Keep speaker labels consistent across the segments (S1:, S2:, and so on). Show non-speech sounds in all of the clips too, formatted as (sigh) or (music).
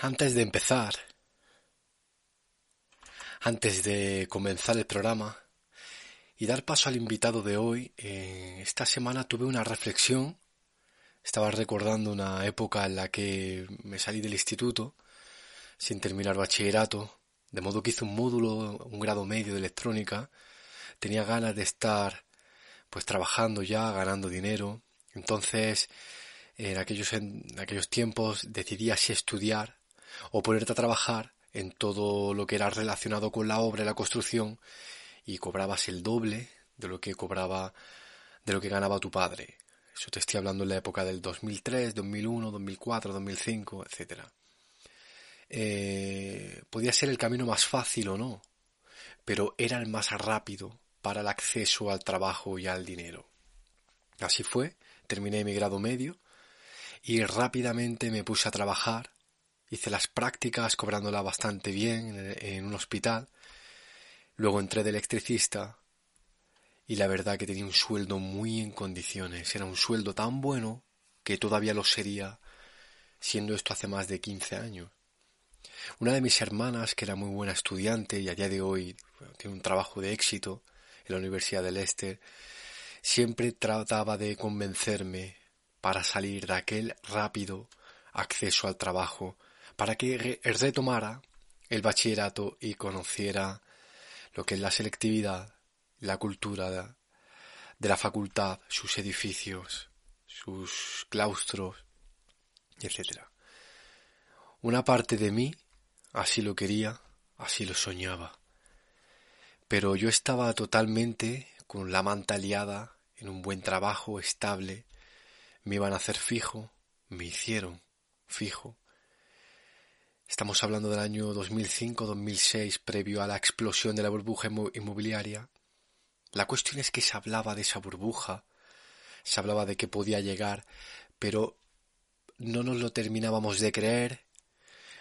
S1: Antes de empezar, antes de comenzar el programa y dar paso al invitado de hoy, eh, esta semana tuve una reflexión. Estaba recordando una época en la que me salí del instituto sin terminar bachillerato, de modo que hice un módulo, un grado medio de electrónica. Tenía ganas de estar pues trabajando ya, ganando dinero. Entonces, en aquellos, en aquellos tiempos decidí así estudiar o ponerte a trabajar en todo lo que era relacionado con la obra y la construcción y cobrabas el doble de lo que cobraba, de lo que ganaba tu padre. Eso te estoy hablando en la época del 2003, 2001, 2004, 2005, etc. podía ser el camino más fácil o no, pero era el más rápido para el acceso al trabajo y al dinero. Así fue, terminé mi grado medio y rápidamente me puse a trabajar Hice las prácticas cobrándola bastante bien en, un hospital. Luego entré de electricista y la verdad que tenía un sueldo muy en condiciones. Era un sueldo tan bueno que todavía lo sería siendo esto hace más de 15 años. Una de mis hermanas, que era muy buena estudiante y a día de hoy tiene un trabajo de éxito en la Universidad del Este, siempre trataba de convencerme para salir de aquel rápido acceso al trabajo para que retomara el bachillerato y conociera lo que es la selectividad, la cultura de la facultad, sus edificios, sus claustros, etc. Una parte de mí así lo quería, así lo soñaba. Pero yo estaba totalmente con la manta liada en un buen trabajo estable, me iban a hacer fijo, me hicieron fijo, Estamos hablando del año 2005-2006, previo a la explosión de la burbuja inmobiliaria. La cuestión es que se hablaba de esa burbuja, se hablaba de que podía llegar, pero no nos lo terminábamos de creer.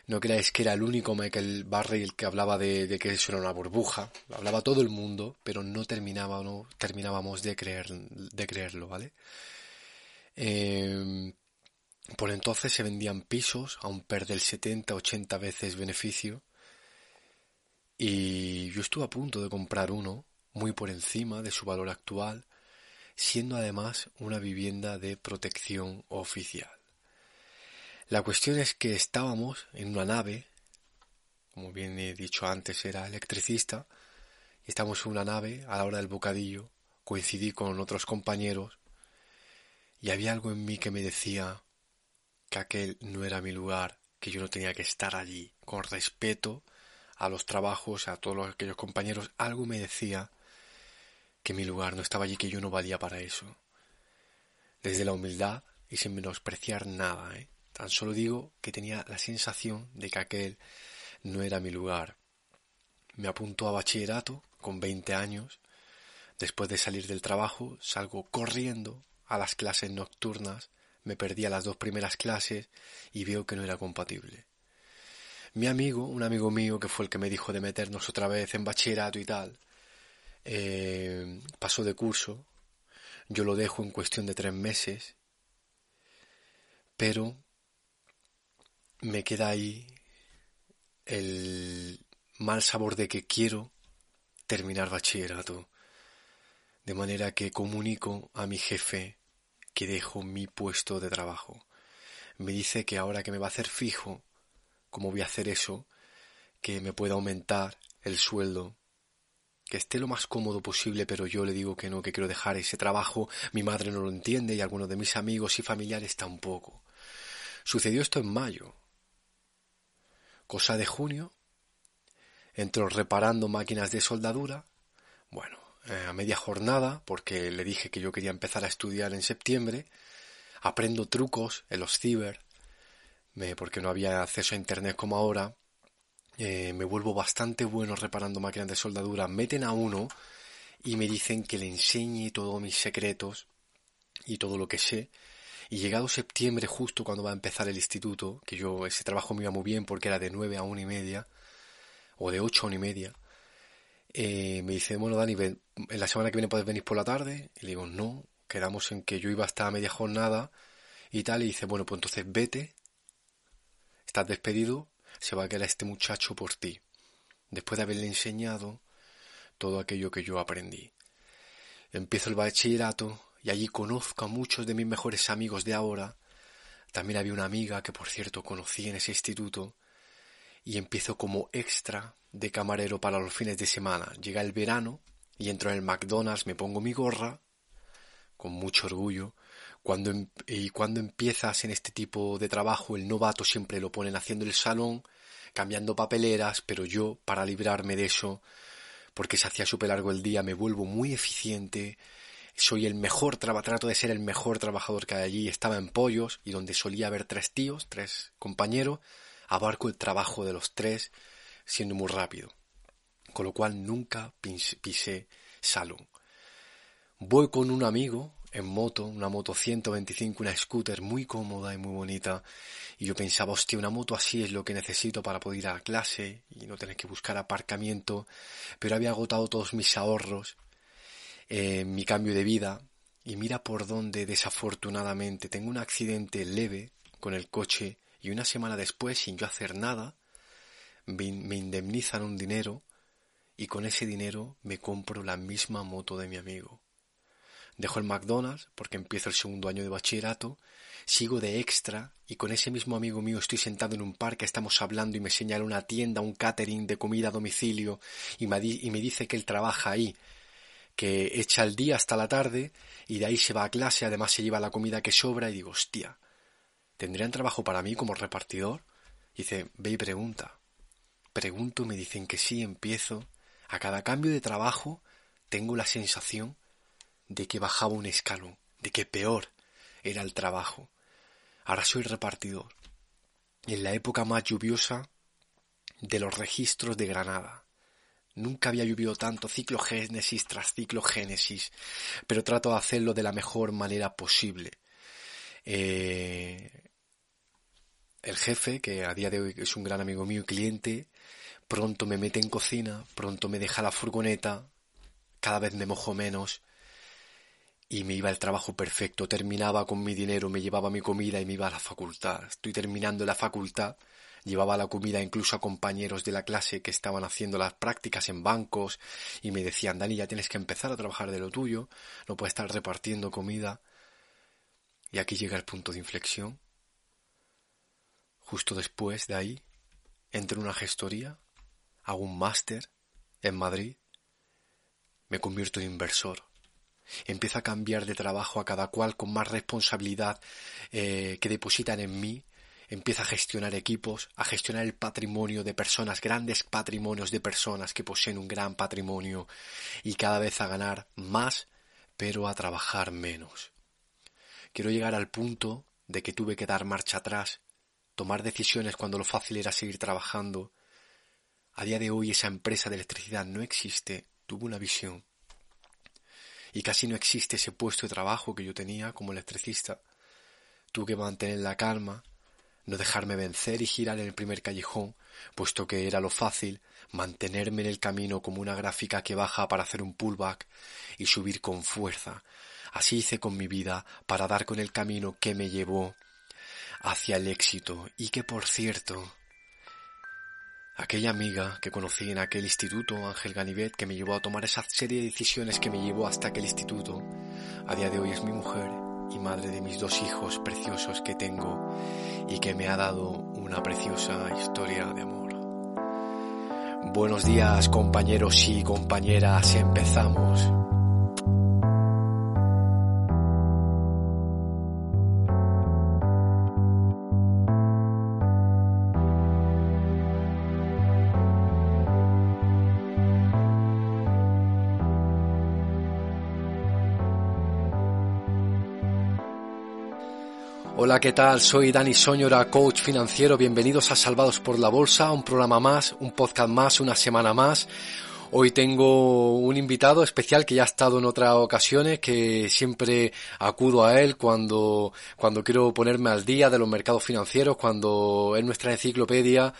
S1: No creáis que era el único Michael Barry el que hablaba de, que eso era una burbuja. Hablaba todo el mundo, pero no terminábamos de, creer, de creerlo, ¿vale? Eh, por entonces se vendían pisos a un PER del 70-80 veces beneficio y yo estuve a punto de comprar uno muy por encima de su valor actual, siendo además una vivienda de protección oficial. La cuestión es que estábamos en una nave, como bien he dicho antes era electricista, y estábamos en una nave a la hora del bocadillo, coincidí con otros compañeros y había algo en mí que me decía que aquel no era mi lugar, que yo no tenía que estar allí, con respeto a los trabajos, a todos aquellos compañeros, algo me decía que mi lugar no estaba allí, que yo no valía para eso. Desde la humildad y sin menospreciar nada, ¿eh? tan solo digo que tenía la sensación de que aquel no era mi lugar. Me apuntó a bachillerato con veinte años. Después de salir del trabajo, salgo corriendo a las clases nocturnas me perdía las dos primeras clases y veo que no era compatible. Mi amigo, un amigo mío que fue el que me dijo de meternos otra vez en bachillerato y tal, eh, pasó de curso, yo lo dejo en cuestión de tres meses, pero me queda ahí el mal sabor de que quiero terminar bachillerato, de manera que comunico a mi jefe que dejo mi puesto de trabajo. Me dice que ahora que me va a hacer fijo, ¿cómo voy a hacer eso? Que me pueda aumentar el sueldo, que esté lo más cómodo posible, pero yo le digo que no, que quiero dejar ese trabajo. Mi madre no lo entiende y algunos de mis amigos y familiares tampoco. Sucedió esto en mayo. Cosa de junio. Entro reparando máquinas de soldadura. Bueno, eh, a media jornada, porque le dije que yo quería empezar a estudiar en septiembre. Aprendo trucos en los ciber, porque no había acceso a internet como ahora. Eh, me vuelvo bastante bueno reparando máquinas de soldadura. Meten a uno y me dicen que le enseñe todos mis secretos y todo lo que sé. Y llegado septiembre, justo cuando va a empezar el instituto, que yo ese trabajo me iba muy bien porque era de nueve a una y media, o de ocho a una y media, eh, me dice, bueno, Dani, en la semana que viene puedes venir por la tarde. Y le digo, no, quedamos en que yo iba hasta media jornada y tal. Y dice, bueno, pues entonces vete. estás despedido, se va a quedar este muchacho por ti, después de haberle enseñado todo aquello que yo aprendí. Empiezo el bachillerato y allí conozco a muchos de mis mejores amigos de ahora. También había una amiga que por cierto conocí en ese instituto y empiezo como extra de camarero para los fines de semana. Llega el verano y entro en el McDonald's, me pongo mi gorra con mucho orgullo. Cuando, em, y cuando empiezas en este tipo de trabajo, el novato siempre lo ponen haciendo el salón, cambiando papeleras, pero yo, para librarme de eso, porque se hacía súper largo el día, me vuelvo muy eficiente, soy el mejor, trato de ser el mejor trabajador que hay allí, estaba en Pollos, y donde solía haber tres tíos, tres compañeros, abarco el trabajo de los tres, siendo muy rápido. Con lo cual nunca pisé salón. Voy con un amigo en moto, una moto 125, una scooter muy cómoda y muy bonita. Y yo pensaba, hostia, una moto así es lo que necesito para poder ir a clase y no tener que buscar aparcamiento. Pero había agotado todos mis ahorros, eh, mi cambio de vida. Y mira por dónde, desafortunadamente, tengo un accidente leve con el coche y una semana después, sin yo hacer nada, me indemnizan un dinero y con ese dinero me compro la misma moto de mi amigo. Dejo el McDonald's porque empiezo el segundo año de bachillerato, sigo de extra y con ese mismo amigo mío estoy sentado en un parque, estamos hablando y me señala una tienda, un catering de comida a domicilio y me, dice que él trabaja ahí, que echa el día hasta la tarde y de ahí se va a clase, además se lleva la comida que sobra y digo, hostia, ¿tendrían trabajo para mí como repartidor? Y dice, ve y pregunta. Pregunto, me dicen que sí, empiezo. A cada cambio de trabajo tengo la sensación de que bajaba un escalón, de que peor era el trabajo. Ahora soy repartidor. En la época más lluviosa de los registros de Granada. Nunca había llovido tanto ciclogénesis tras ciclogénesis, pero trato de hacerlo de la mejor manera posible. Eh, el jefe, que a día de hoy es un gran amigo mío y cliente, pronto me mete en cocina, pronto me deja la furgoneta, cada vez me mojo menos, y me iba el trabajo perfecto, terminaba con mi dinero, me llevaba mi comida y me iba a la facultad. Estoy terminando la facultad, llevaba la comida incluso a compañeros de la clase que estaban haciendo las prácticas en bancos y me decían, Dani, ya tienes que empezar a trabajar de lo tuyo, no puedes estar repartiendo comida. Y aquí llega el punto de inflexión. Justo después de ahí, entro en una gestoría, hago un máster en Madrid, me convierto en inversor Empiezo a cambiar de trabajo a cada cual con más responsabilidad eh, que depositan en mí. Empiezo a gestionar equipos, a gestionar el patrimonio de personas, grandes patrimonios de personas que poseen un gran patrimonio y cada vez a ganar más, pero a trabajar menos. Quiero llegar al punto de que tuve que dar marcha atrás, tomar decisiones cuando lo fácil era seguir trabajando. A día de hoy esa empresa de electricidad no existe, tuve una visión y casi no existe ese puesto de trabajo que yo tenía como electricista. Tuve que mantener la calma, no dejarme vencer y girar en el primer callejón, puesto que era lo fácil, mantenerme en el camino como una gráfica que baja para hacer un pullback y subir con fuerza. Así hice con mi vida para dar con el camino que me llevó hacia el éxito y que por cierto Aquella amiga que conocí en aquel instituto, Ángel Ganivet, que me llevó a tomar esa serie de decisiones que me llevó hasta aquel instituto, a día de hoy es mi mujer y madre de mis dos hijos preciosos que tengo y que me ha dado una preciosa historia de amor. Buenos días compañeros y compañeras, empezamos. Hola, ¿qué tal? Soy Dani Soñora, coach financiero. Bienvenidos a Salvados por la Bolsa, un programa más, un podcast más, una semana más. Hoy tengo un invitado especial que ya ha estado en otras ocasiones, que siempre acudo a él cuando, cuando quiero ponerme al día de los mercados financieros, cuando es nuestra enciclopedia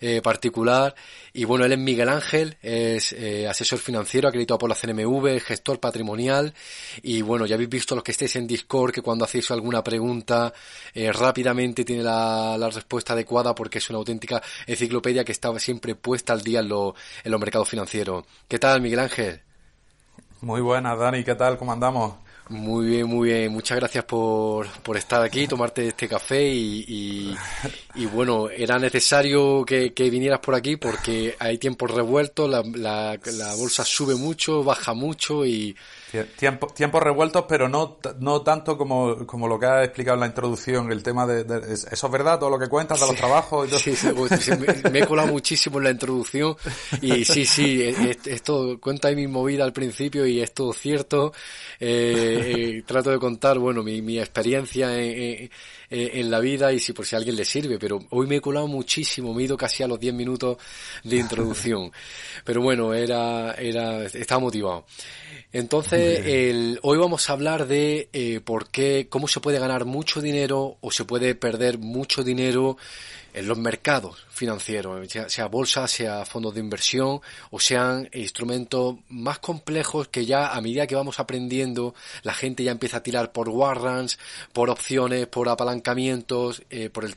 S1: eh, particular. Y bueno, él es Miguel Ángel, es eh, asesor financiero acreditado por la CNMV, gestor patrimonial. Y bueno, ya habéis visto los que estéis en Discord que cuando hacéis alguna pregunta eh, rápidamente tiene la, la, respuesta adecuada porque es una auténtica enciclopedia que está siempre puesta al día en, lo, en los mercados financieros. ¿Qué tal, Miguel Ángel?
S2: Muy buenas, Dani, ¿qué tal? ¿Cómo andamos?
S1: Muy bien, muy bien. Muchas gracias por, por estar aquí, tomarte este café y, y, bueno, era necesario que, que, vinieras por aquí porque hay tiempos revueltos, la, la, la bolsa sube mucho, baja mucho y,
S2: Tiempo, tiempos revueltos, pero no, no tanto como, como lo que ha explicado en la introducción, el tema de, de ¿eso es verdad? Todo lo que cuentas de los trabajos y todo.
S1: Sí, sí, me, me, he colado muchísimo en la introducción y sí, sí, esto cuenta mi movida al principio y es todo cierto. Eh, eh, trato de contar, bueno, mi, mi experiencia en, en, en, la vida y si por si a alguien le sirve, pero hoy me he colado muchísimo, me he ido casi a los 10 minutos de introducción. (laughs) Pero bueno, era, era, estaba motivado. Entonces, el, hoy vamos a hablar de eh, por qué, cómo se puede ganar mucho dinero o se puede perder mucho dinero en los mercados financieros, sea, sea bolsa, sea fondos de inversión o sean instrumentos más complejos que ya a medida que vamos aprendiendo la gente ya empieza a tirar por warrants, por opciones, por apalancamientos, eh, por el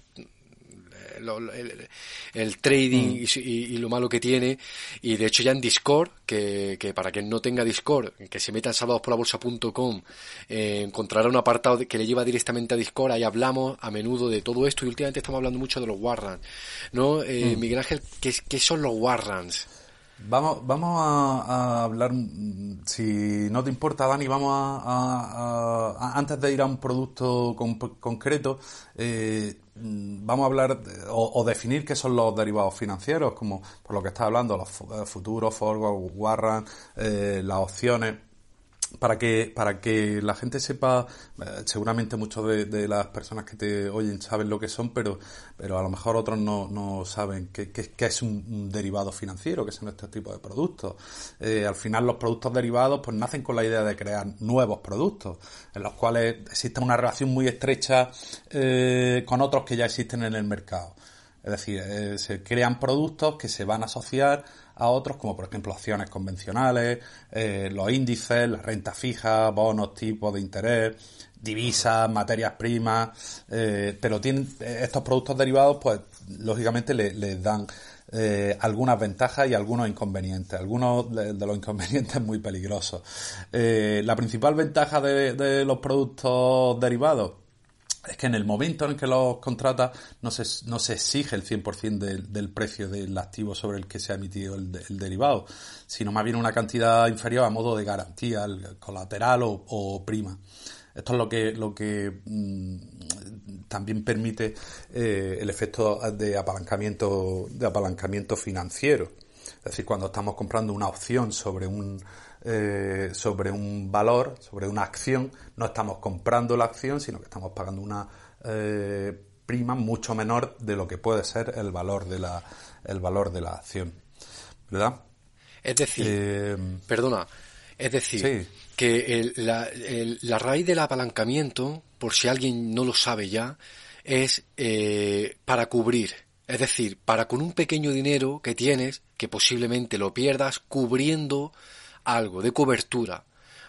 S1: lo, el, el, trading mm. y, y, lo malo que tiene. Y de hecho ya en Discord, que, que para quien no tenga Discord, que se meta en salvadosporlabolsa.com, eh, encontrará un apartado que le lleva directamente a Discord. Ahí hablamos a menudo de todo esto y últimamente estamos hablando mucho de los warrants. ¿No? Eh, mm. Miguel Ángel, ¿qué, ¿qué son los warrants?
S2: Vamos, vamos a, a, hablar, si no te importa, Dani, vamos a, a antes de ir a un producto con, concreto, eh, vamos a hablar o, o, definir qué son los derivados financieros, como por lo que está hablando, los eh, futuros, forward, warrant, eh, las opciones para que, para que la gente sepa, eh, seguramente muchos de, las personas que te oyen saben lo que son, pero, pero a lo mejor otros no, no saben qué, qué es un, derivado financiero, qué son estos tipos de productos. Eh, al final los productos derivados pues nacen con la idea de crear nuevos productos, en los cuales existe una relación muy estrecha eh, con otros que ya existen en el mercado. Es decir, eh, se crean productos que se van a asociar a otros, como por ejemplo acciones convencionales, eh, los índices, la renta fija, bonos, tipos de interés, divisas, materias primas, eh, pero tienen estos productos derivados, pues lógicamente les le dan eh, algunas ventajas y algunos inconvenientes. Algunos de, los inconvenientes (laughs) muy peligrosos. La principal ventaja de los productos derivados es que en el momento en que los contratas no se, no se exige el 100% del, del precio del activo sobre el que se ha emitido el, derivado, sino más bien una cantidad inferior a modo de garantía, el colateral o, prima. Esto es lo que, lo que mmm, también permite eh, el efecto de apalancamiento, de apalancamiento financiero. Es decir, cuando estamos comprando una opción sobre un, eh, sobre un valor, sobre una acción, no estamos comprando la acción, sino que estamos pagando una eh, prima mucho menor de lo que puede ser el valor de la, el valor de la acción. ¿Verdad?
S1: Es decir, eh, perdona, es decir, sí. que el, la, el, la, raíz del apalancamiento, por si alguien no lo sabe ya, es para cubrir. Es decir, para con un pequeño dinero que tienes, que posiblemente lo pierdas, cubriendo algo de cobertura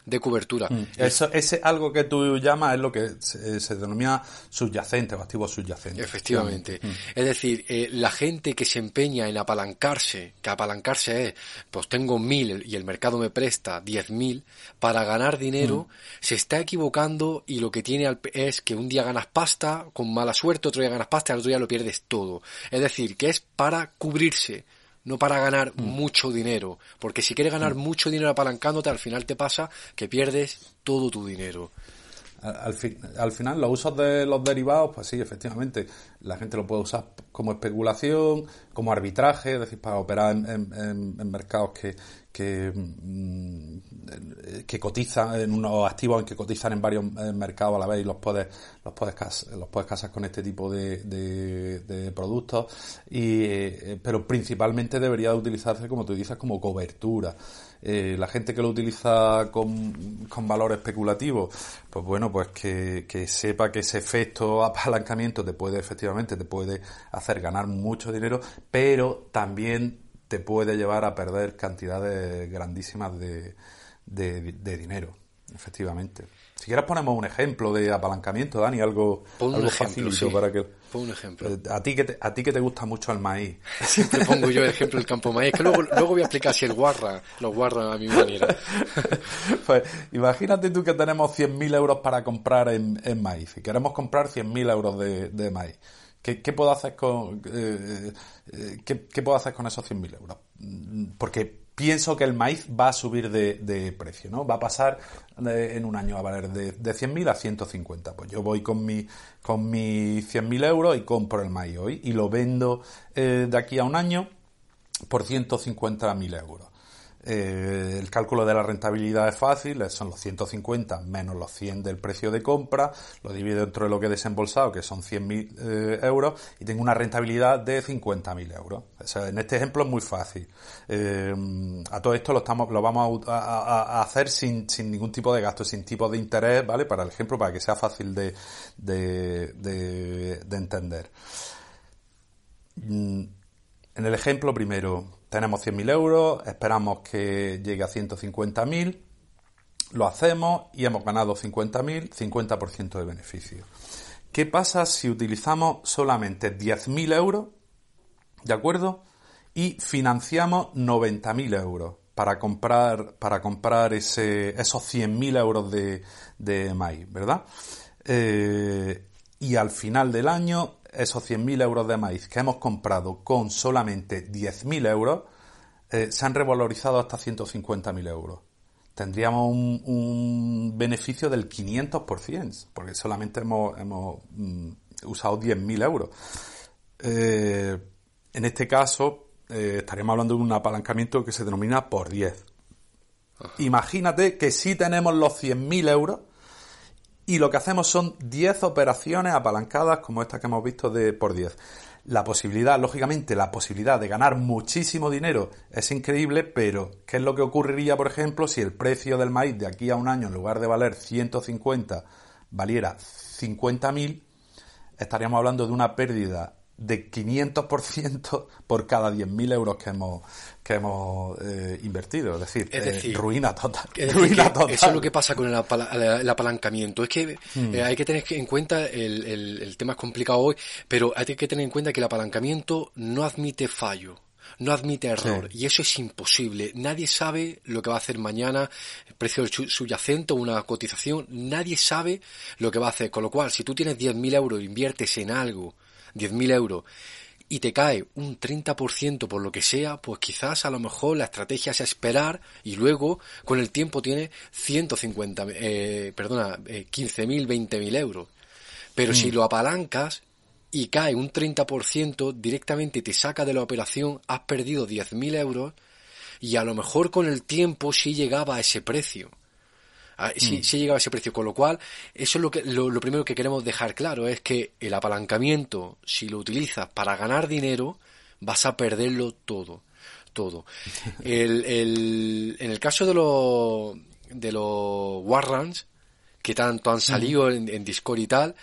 S1: de cobertura.
S2: Mm. Eso, ese algo que tú llamas es lo que se, se denomina subyacente o activo subyacente.
S1: Efectivamente. Mm. Es decir, eh, la gente que se empeña en apalancarse, que apalancarse es, pues tengo mil y el mercado me presta diez mil, para ganar dinero, mm. se está equivocando y lo que tiene es que un día ganas pasta, con mala suerte, otro día ganas pasta y al otro día lo pierdes todo. Es decir, que es para cubrirse no para ganar mm. mucho dinero, porque si quieres ganar mm. mucho dinero apalancándote, al final te pasa que pierdes todo tu dinero.
S2: Al, al, fi al, final, los usos de los derivados, pues sí, efectivamente, la gente lo puede usar como especulación, como arbitraje, es decir, para operar en, mercados que, que, mm, que cotizan en unos activos en que cotizan en varios eh, mercados a la vez y los puedes los puedes los puedes casar con este tipo de, de, productos. Y eh, pero principalmente debería utilizarse como tú dices como cobertura eh, la gente que lo utiliza con, con valor especulativo, pues bueno, pues que, que sepa que ese efecto (laughs) apalancamiento te puede efectivamente, te puede hacer ganar mucho dinero, pero también te puede llevar a perder cantidades grandísimas de, de, dinero, efectivamente. Si quieres ponemos un ejemplo de apalancamiento, Dani, algo, algo facilito para que...
S1: Pon un ejemplo.
S2: Eh, a ti, que te, a ti que te gusta mucho el maíz. (laughs)
S1: Siempre pongo yo el ejemplo del campo maíz, que luego, luego voy a explicar si el guarra, lo guarra a mi manera. (laughs)
S2: pues imagínate tú que tenemos 100.000 euros para comprar en, en, maíz y queremos comprar 100.000 euros de, de maíz. ¿Qué, ¿Qué, puedo hacer con, eh, eh, ¿qué, ¿qué, puedo hacer con esos 100.000 euros? Mm, porque pienso que el maíz va a subir de, precio, ¿no? Va a pasar en un año a valer de, de 100.000 a 150. Pues yo voy con mi, con mis 100.000 euros y compro el maíz hoy y lo vendo eh, de aquí a un año por 150.000 euros. Eh, el cálculo de la rentabilidad es fácil, son los 150 menos los 100 del precio de compra, lo divido dentro de lo que he desembolsado, que son 100.000 eh, euros, y tengo una rentabilidad de 50.000 euros. en este ejemplo es muy fácil. Eh, a todo esto lo, vamos a, hacer sin, ningún tipo de gasto, sin tipo de interés, ¿vale? Para el ejemplo, para que sea fácil de entender. Mm, en el ejemplo primero, tenemos 100.000 euros, esperamos que llegue a 150.000, lo hacemos y hemos ganado 50.000, 50% de beneficio. ¿Qué pasa si utilizamos solamente 10.000 euros, ¿de acuerdo? Y financiamos 90.000 euros para comprar, para comprar esos 100.000 euros de, de maíz, ¿verdad? Eh, y al final del año esos 100.000 euros de maíz que hemos comprado con solamente 10.000 euros eh, se han revalorizado hasta 150.000 euros. Tendríamos un, beneficio del 500%, porque solamente hemos, hemos mm, usado 10.000 euros. Eh, en este caso, eh, estaríamos hablando de un apalancamiento que se denomina por 10. Imagínate que si tenemos los 100.000 euros, y lo que hacemos son 10 operaciones apalancadas como esta que hemos visto de por 10. La posibilidad, lógicamente, la posibilidad de ganar muchísimo dinero es increíble, pero ¿qué es lo que ocurriría, por ejemplo, si el precio del maíz de aquí a un año, en lugar de valer 150, valiera 50.000? Estaríamos hablando de una pérdida de 500% por cada 10.000 euros que hemos, que hemos eh, invertido. Es decir, eh, ruina total. (laughs) ruina total.
S1: Eso es lo que pasa con el, apalancamiento. Es que hmm. eh, hay que tener en cuenta, el, el, el tema es complicado hoy, pero hay que tener en cuenta que el apalancamiento no admite fallo no admite error y eso es imposible. Nadie sabe lo que va a hacer mañana, el precio subyacente o una cotización, nadie sabe lo que va a hacer. Con lo cual, si tú tienes 10.000 euros e inviertes en algo 10.000 euros y te cae un 30% por lo que sea, pues quizás a lo mejor la estrategia es esperar y luego con el tiempo tiene 150, eh, perdona, eh, 15.000, 20.000 euros. Pero si mm. lo apalancas y cae un 30%, directamente te saca de la operación, has perdido 10.000 euros y a lo mejor con el tiempo sí llegaba a ese precio. Ah, si, mm. llegaba a ese precio. Con lo cual, eso es lo, que, lo, primero que queremos dejar claro, es que el apalancamiento, si lo utilizas para ganar dinero, vas a perderlo todo. Todo. (laughs) El, el, en el caso de los, de los Warrants, que tanto han salido mm. en, Discord y tal,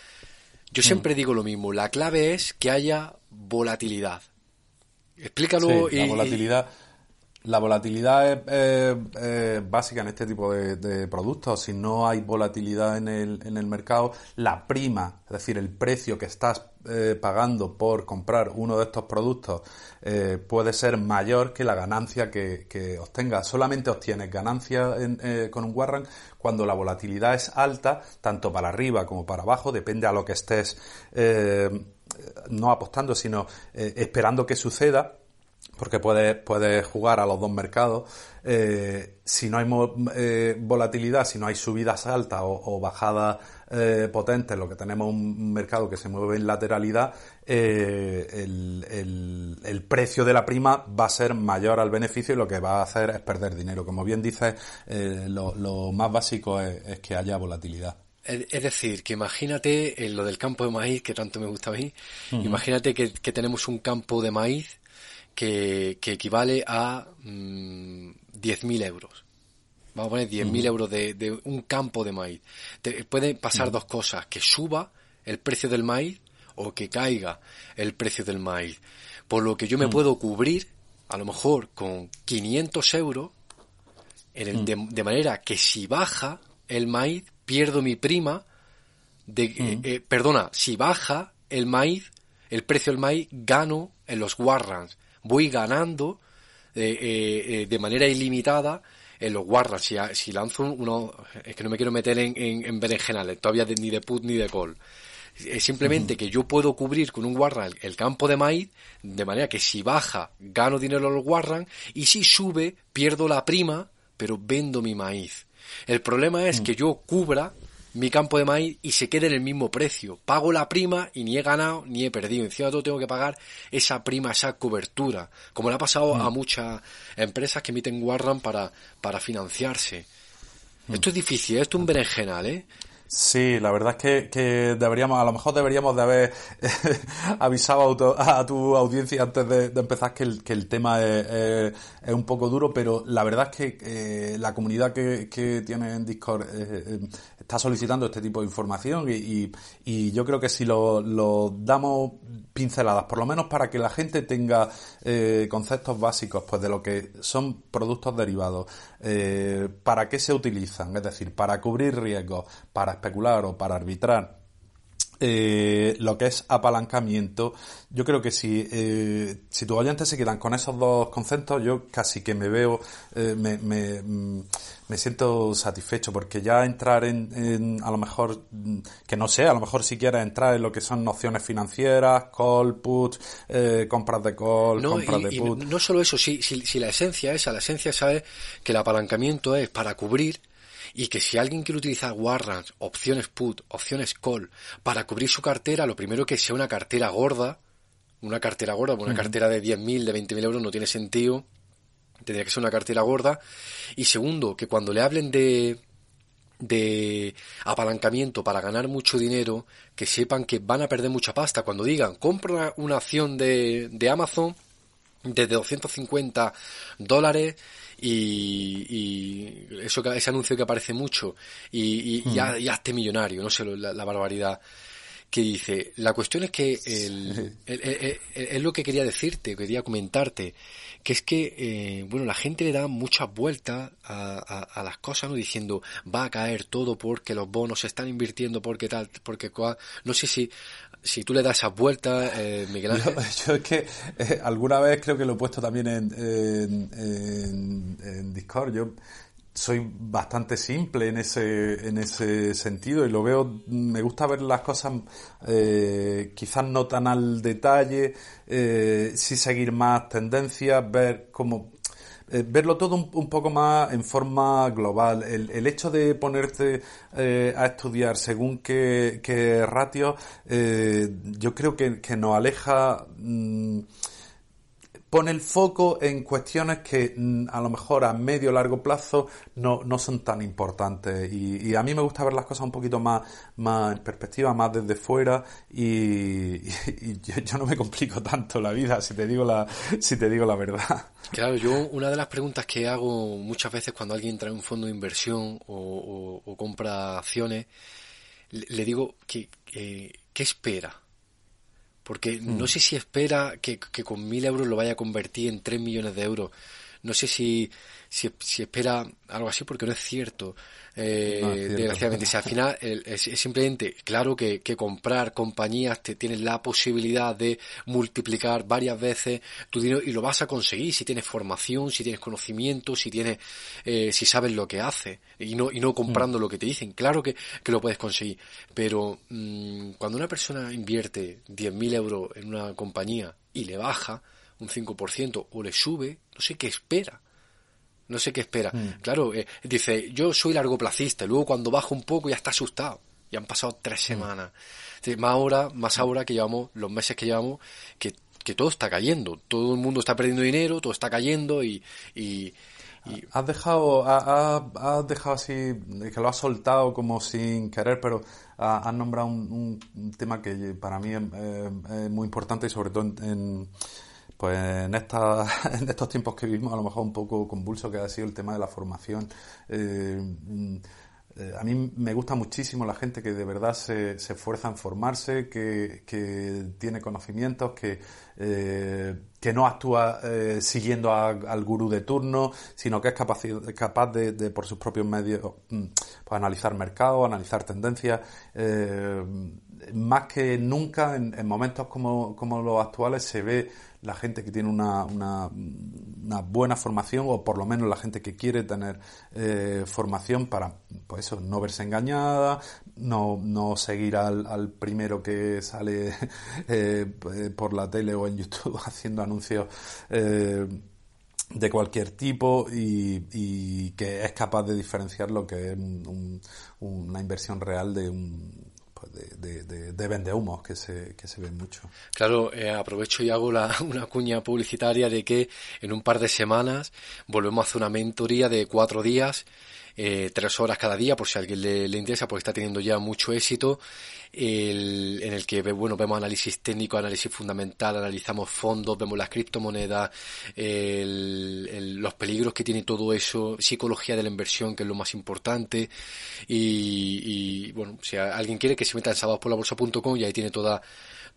S1: yo mm. siempre digo lo mismo. La clave es que haya volatilidad. Explícalo.
S2: la volatilidad. La volatilidad es, básica en este tipo de, productos. Si no hay volatilidad en el, en mercado, la prima, es decir, el precio que estás eh, pagando por comprar uno de estos productos eh, puede ser mayor que la ganancia que, que obtengas. Solamente obtienes ganancia eh, con un warrant cuando la volatilidad es alta, tanto para arriba como para abajo, depende a lo que estés no apostando, sino esperando que suceda porque puedes, puedes jugar a los dos mercados. Eh, si no hay eh, volatilidad, si no hay subidas altas o, bajadas eh, potentes, lo que tenemos un mercado que se mueve en lateralidad, eh, el, el, precio de la prima va a ser mayor al beneficio y lo que va a hacer es perder dinero. Como bien dices, eh, lo, lo, más básico es, que haya volatilidad.
S1: Es decir, que imagínate lo del campo de maíz, que tanto me gusta a mí, imagínate que, tenemos un campo de maíz que, equivale a mm, 10.000 euros. Vamos a poner 10.000 euros de, un campo de maíz. Te, pueden pasar dos cosas, que suba el precio del maíz o que caiga el precio del maíz. Por lo que yo me puedo cubrir, a lo mejor con 500 euros, en de, manera que si baja el maíz, pierdo mi prima, de, eh, eh, perdona, si baja el maíz, el precio del maíz, gano en los warrants. Voy ganando eh, de manera ilimitada en los warrants. Si, si lanzo uno, es que no me quiero meter en, en, berenjenales, todavía ni de put ni de call. Es simplemente que yo puedo cubrir con un warrant el, campo de maíz, de manera que si baja, gano dinero en los warrants, y si sube, pierdo la prima, pero vendo mi maíz. El problema es que yo cubra mi campo de maíz y se quede en el mismo precio. Pago la prima y ni he ganado ni he perdido. Encima todo tengo que pagar esa prima, esa cobertura. Como le ha pasado a mm. muchas empresas que emiten warrant para, para financiarse. Mm. Esto es difícil, esto es un berenjenal, ¿eh?
S2: Sí, la verdad es que, deberíamos, a lo mejor deberíamos de haber (laughs) avisado a, tu audiencia antes de, empezar que el, tema es, un poco duro, pero la verdad es que eh, la comunidad que, tiene en Discord eh, eh, está solicitando este tipo de información y, y, yo creo que si lo, lo, damos pinceladas, por lo menos para que la gente tenga eh, conceptos básicos pues de lo que son productos derivados, eh, para qué se utilizan, es decir, para cubrir riesgos, para especular o para arbitrar eh, lo que es apalancamiento. Yo creo que si, eh, si tus oyentes se quedan con esos dos conceptos, yo casi que me veo, eh, me, me, mm, me, siento satisfecho, porque ya entrar en, a lo mejor, mm, que no sé, a lo mejor si quieres entrar en lo que son nociones financieras, call, put, eh, compras de call, compras de put.
S1: no solo eso, si, si, si la esencia es, la esencia sabe que el apalancamiento es para cubrir y que si alguien quiere utilizar warrants, opciones put, opciones call para cubrir su cartera, lo primero que sea una cartera gorda, una cartera gorda, una cartera de 10.000, de 20.000 euros no tiene sentido, tendría que ser una cartera gorda. Y segundo, que cuando le hablen de, de apalancamiento para ganar mucho dinero, que sepan que van a perder mucha pasta. Cuando digan, compra una acción de, de Amazon de 250 dólares y, y eso ese anuncio que aparece mucho y, y, mm. ya, hazte millonario, no sé la, barbaridad que dice. La cuestión es que el, es lo que quería decirte, quería comentarte, que es que, eh, bueno, la gente le da muchas vueltas a, a, las cosas, ¿no? Diciendo, va a caer todo porque los bonos se están invirtiendo, porque tal, porque cual. No sé si si tú le das esas vueltas, eh, Miguel Ángel. (laughs)
S2: Yo, es que eh, alguna vez creo que lo he puesto también en, en, en, Discord. Yo soy bastante simple en ese, en ese sentido y lo veo, me gusta ver las cosas eh, quizás no tan al detalle, eh, sí seguir más tendencias, ver cómo eh, verlo todo un, poco más en forma global. El, el hecho de ponerte eh, a estudiar según qué, qué ratio, eh, yo creo que, que nos aleja. Mm, pone el foco en cuestiones que mm, a lo mejor a medio o largo plazo no, no son tan importantes. Y, a mí me gusta ver las cosas un poquito más, más en perspectiva, más desde fuera. Y, yo, no me complico (laughs) tanto la vida, si te digo la, si te digo la verdad.
S1: Claro, yo una de las preguntas que hago muchas veces cuando alguien entra en un fondo de inversión o, compra acciones, le, digo que, ¿qué espera? Porque no mm. sé si espera que, que, con mil euros lo vaya a convertir en tres millones de euros. No sé si, si, si espera algo así porque no es cierto. Eh, desgraciadamente, si al final es, simplemente, claro que, que, comprar compañías te tienes la posibilidad de multiplicar varias veces tu dinero y lo vas a conseguir si tienes formación, si tienes conocimiento, si tienes, eh, si sabes lo que hace y no, y no comprando mm. lo que te dicen. Claro que, que lo puedes conseguir, pero mm, cuando una persona invierte 10.000 euros en una compañía y le baja un 5% o le sube, no sé qué espera no sé qué espera. Mm. Claro, eh, dice, yo soy largoplacista, y luego cuando bajo un poco ya está asustado. y han pasado tres semanas. más ahora, más ahora que llevamos, los meses que llevamos, que, que todo está cayendo, todo el mundo está perdiendo dinero, todo está cayendo y, y,
S2: Has dejado, has, dejado así, que lo has soltado como sin querer, pero has nombrado un, tema que para mí es, muy importante y sobre todo en, pues (laughs) en, estos tiempos que vivimos a lo mejor un poco convulso que ha sido el tema de la formación. Eh, eh, a mí me gusta muchísimo la gente que de verdad se, se esfuerza en formarse, que, que tiene conocimientos, que, eh, que no actúa eh, siguiendo al gurú de turno, sino que es capaz, capaz de, por sus propios medios mm, pues, analizar mercados, analizar tendencias. Más que nunca en, en momentos como, como los actuales se ve la gente que tiene una, una, buena formación o por lo menos la gente que quiere tener eh, formación para pues eso, no verse engañada, no, no seguir al, al primero que sale (laughs) eh, por la tele o en YouTube (laughs) haciendo anuncios eh, de cualquier tipo y, y, que es capaz de diferenciar lo que es una inversión real de un pues, de, de, de vendehumos que se, que se ven mucho.
S1: Claro, eh, aprovecho y hago la, (laughs) una cuña publicitaria de que en un par de semanas volvemos a hacer una mentoría de cuatro días eh, tres horas cada día, por si a alguien le, interesa, porque está teniendo ya mucho éxito, en el que bueno, vemos análisis técnico, análisis fundamental, analizamos fondos, vemos las criptomonedas, los peligros que tiene todo eso, psicología de la inversión, que es lo más importante, y, bueno, si alguien quiere que se meta en sábadosporlabolsa.com y ahí tiene toda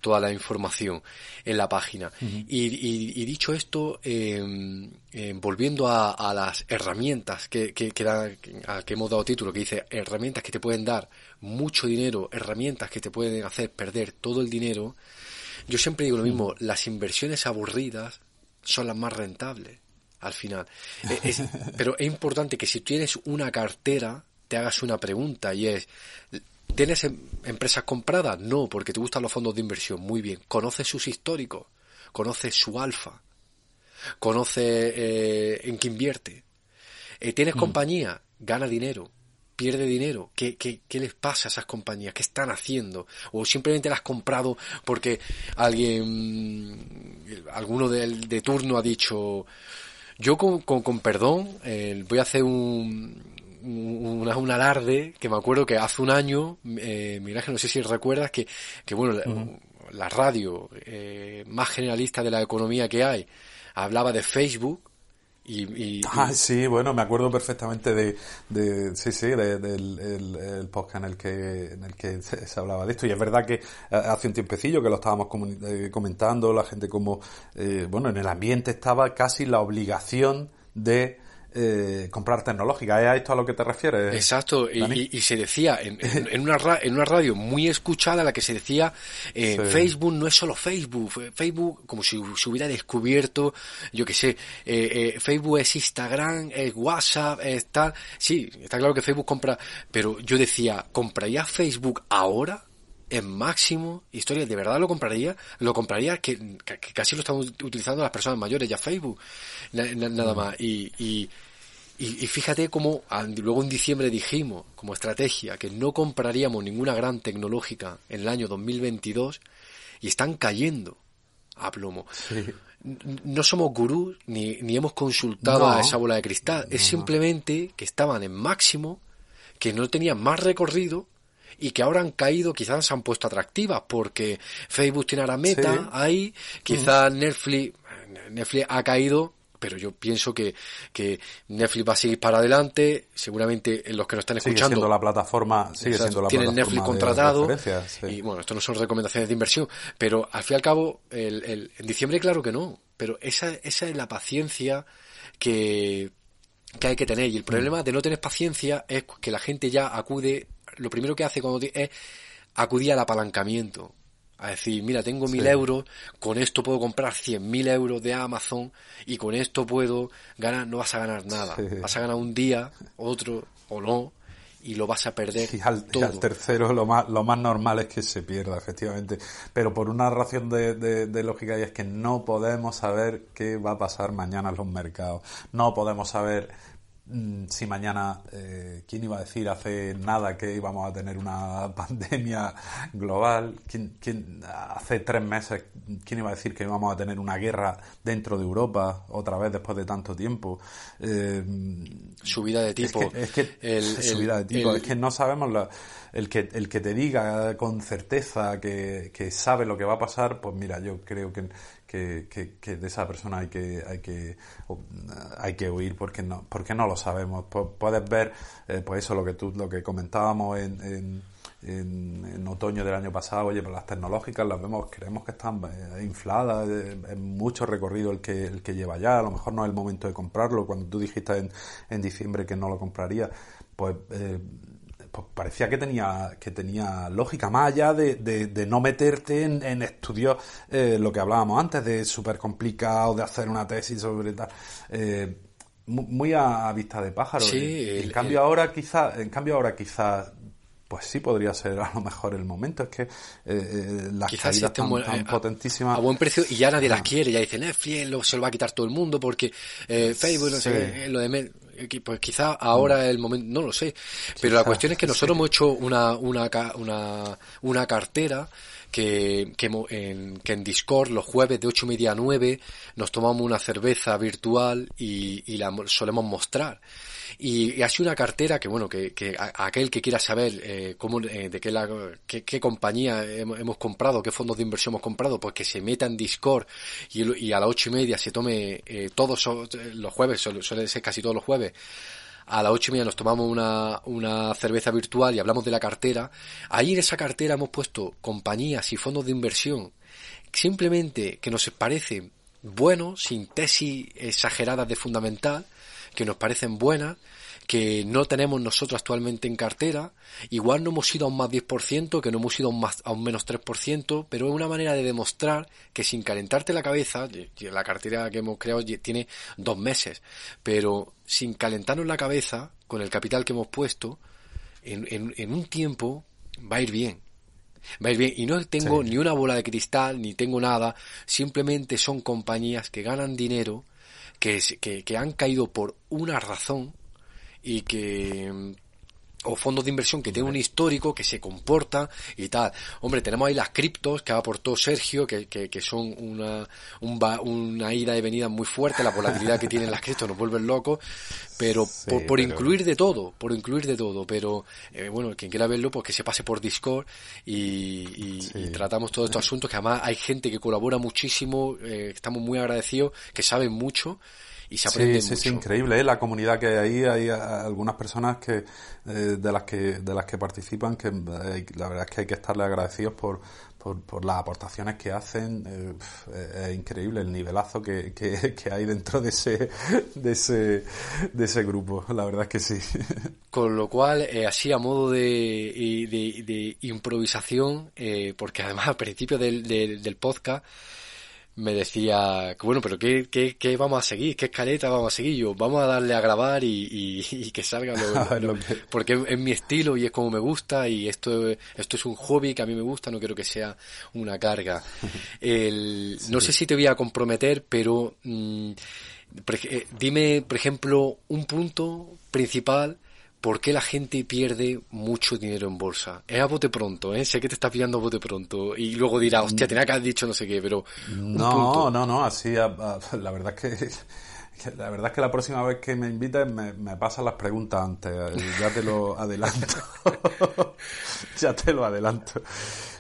S1: toda la información en la página. y, dicho esto, em, em, volviendo a, las herramientas que, que, que, a que hemos dado título, que dice herramientas que te pueden dar mucho dinero, herramientas que te pueden hacer perder todo el dinero, yo siempre digo lo mismo, las inversiones aburridas son las más rentables al final. E, (laughs) pero es importante que si tienes una cartera, te hagas una pregunta y es, ¿Tienes em, empresas compradas? No, porque te gustan los fondos de inversión. Muy bien. ¿Conoces sus históricos? ¿Conoces su alfa? ¿Conoces eh, en qué invierte? Eh, ¿Tienes mm. compañía? Gana dinero. Pierde dinero. ¿Qué, ¿Qué, qué, les pasa a esas compañías? ¿Qué están haciendo? ¿O simplemente las has comprado porque alguien, alguno de, de turno ha dicho, yo con, con, perdón, eh, voy a hacer un, un, alarde que me acuerdo que hace un año, eh, mira que no sé si recuerdas que, que bueno, la, radio eh, más generalista de la economía que hay hablaba de Facebook y,
S2: ah, sí, bueno, me acuerdo perfectamente de, de sí, sí, del el, podcast en el que en el que se, hablaba de esto. Y es verdad que eh, hace un tiempecillo que lo estábamos eh, comentando, la gente como, eh, bueno, en el ambiente estaba casi la obligación de eh, comprar tecnológica. ¿Es a esto a lo que te refieres?
S1: Exacto, y, se decía en, en, una en una radio muy escuchada la que se decía eh, Facebook no es solo Facebook, Facebook como si se hubiera descubierto, yo que sé, eh, eh, Facebook es Instagram, es WhatsApp, está, sí, está claro que Facebook compra, pero yo decía, ¿compraría Facebook ahora? En máximo historia, ¿de verdad lo compraría? Lo compraría que, casi lo están utilizando las personas mayores ya Facebook, nada mm. más. Y, y, y, fíjate cómo luego en diciembre dijimos como estrategia que no compraríamos ninguna gran tecnológica en el año 2022 y están cayendo a plomo. No somos gurús ni, ni hemos consultado a esa bola de cristal. es simplemente que estaban en máximo, que no tenían más recorrido y que ahora han caído, quizás se han puesto atractivas porque Facebook tiene ahora meta ahí, quizás Netflix, Netflix ha caído pero yo pienso que, que Netflix va a seguir para adelante, seguramente los que nos están escuchando...
S2: Sigue siendo la plataforma, sigue siendo la
S1: tienen Netflix contratado, y bueno, esto no son recomendaciones de inversión, pero al fin y al cabo, el, el, en diciembre claro que no, pero esa, esa es la paciencia que, que hay que tener, y el problema de no tener paciencia es que la gente ya acude lo primero que hace cuando es acudir al apalancamiento. A decir, mira, tengo mil euros, con esto puedo comprar cien mil euros de Amazon y con esto puedo ganar, no vas a ganar nada. Vas a ganar un día, otro o no, y lo vas a perder
S2: y al, tercero lo más, lo más normal es que se pierda, efectivamente. Pero por una razón de, de, lógica y es que no podemos saber qué va a pasar mañana en los mercados. No podemos saber si mañana, eh, ¿quién iba a decir hace nada que íbamos a tener una (laughs) pandemia global? ¿Quién, quién, hace tres meses, ¿quién iba a decir que íbamos a tener una guerra dentro de Europa otra vez después de tanto tiempo?
S1: Eh, subida de tipo.
S2: Es que, (laughs) subida de tipo. es que no sabemos el que el que te diga con certeza que, que sabe lo que va a pasar, pues mira, yo creo que que, que, de esa persona hay que hay que hay que huir porque no porque no lo sabemos. Puedes ver eh, pues eso lo que tú lo que comentábamos en, en, otoño del año pasado. Oye pues las tecnológicas las vemos creemos que están eh, infladas eh, es mucho recorrido el que el que lleva ya. A lo mejor no es el momento de comprarlo. Cuando tú dijiste en, en diciembre que no lo compraría pues pues parecía que tenía, que tenía lógica, más allá de, de, no meterte en, estudios, eh, lo que hablábamos antes, de súper complicado, de hacer una tesis sobre tal. Eh, muy a, vista de pájaro.
S1: Sí,
S2: en cambio ahora quizá, en cambio ahora quizá pues sí podría ser a lo mejor el momento. Es que eh, las Quizás caídas tan, potentísimas.
S1: A, buen precio y ya nadie las quiere. Ya dicen, Netflix lo, se lo va a quitar todo el mundo porque Facebook, no sé, lo de pues quizá ahora es el momento, no lo sé, pero la cuestión es que nosotros hemos hecho una, una, una, una cartera que, que, en, que en Discord los jueves de ocho y media a 9 nos tomamos una cerveza virtual y, y la solemos mostrar. Y, y, sido una cartera que, bueno, que, que aquel que quiera saber eh, cómo, eh, de qué, la, qué, qué compañía hemos, comprado, qué fondos de inversión hemos comprado, pues que se meta en Discord y, y a las ocho y media se tome eh, todos los jueves, suele, ser casi todos los jueves, a las ocho y media nos tomamos una, una cerveza virtual y hablamos de la cartera. Ahí en esa cartera hemos puesto compañías y fondos de inversión simplemente que nos parecen buenos, sin tesis exageradas de fundamental, que nos parecen buenas, que no tenemos nosotros actualmente en cartera. Igual no hemos ido a un más 10%, que no hemos ido a un, más, a un menos 3%, pero es una manera de demostrar que sin calentarte la cabeza, la cartera que hemos creado tiene dos meses, pero sin calentarnos la cabeza, con el capital que hemos puesto, en, en, un tiempo va a ir bien. Va a ir bien. Y no tengo ni una bola de cristal, ni tengo nada. Simplemente son compañías que ganan dinero que, que, han caído por una razón y que o fondos de inversión que tienen un histórico, que se comporta y tal. Hombre, tenemos ahí las criptos que ha aportado Sergio, que, que, que son una, un una ida y venida muy fuerte, la volatilidad que tienen las criptos nos vuelven locos, pero por, incluir de todo, por incluir de todo, pero eh, bueno, quien quiera verlo, pues que se pase por Discord y, tratamos todos estos asuntos, que además hay gente que colabora muchísimo, eh, estamos muy agradecidos, que saben mucho y se aprende sí,
S2: Sí, increíble, ¿eh? la comunidad que hay ahí, hay algunas personas que eh, de las que de las que participan que eh, la verdad es que hay que estarle agradecidos por, por, las aportaciones que hacen. es increíble el nivelazo que, (laughs) que, hay dentro de ese, de ese de ese grupo, la verdad es que sí. (laughs)
S1: Con lo cual, así a modo de, de, improvisación, porque además al principio del, del podcast me decía, bueno, pero ¿qué, qué, qué vamos a seguir? ¿Qué escaleta vamos a seguir? Yo, vamos a darle a grabar y, y, (laughs) que salga lo, (laughs) (laughs) porque es, mi estilo y es como me gusta y esto, esto es un hobby que a mí me gusta, no quiero que sea una carga. El, No sé si te voy a comprometer, pero mm, eh, dime, por ejemplo, un punto principal ¿por qué la gente pierde mucho dinero en bolsa? Es a bote pronto, ¿eh? Sé que te está pillando a bote pronto. Y luego dirá, hostia, tenía que haber dicho no sé qué, pero...
S2: No, no, no, así, la verdad es que... La verdad es que la próxima vez que me invites me, me pasan las preguntas antes, ya te lo (laughs) adelanto. (laughs) ya te lo adelanto.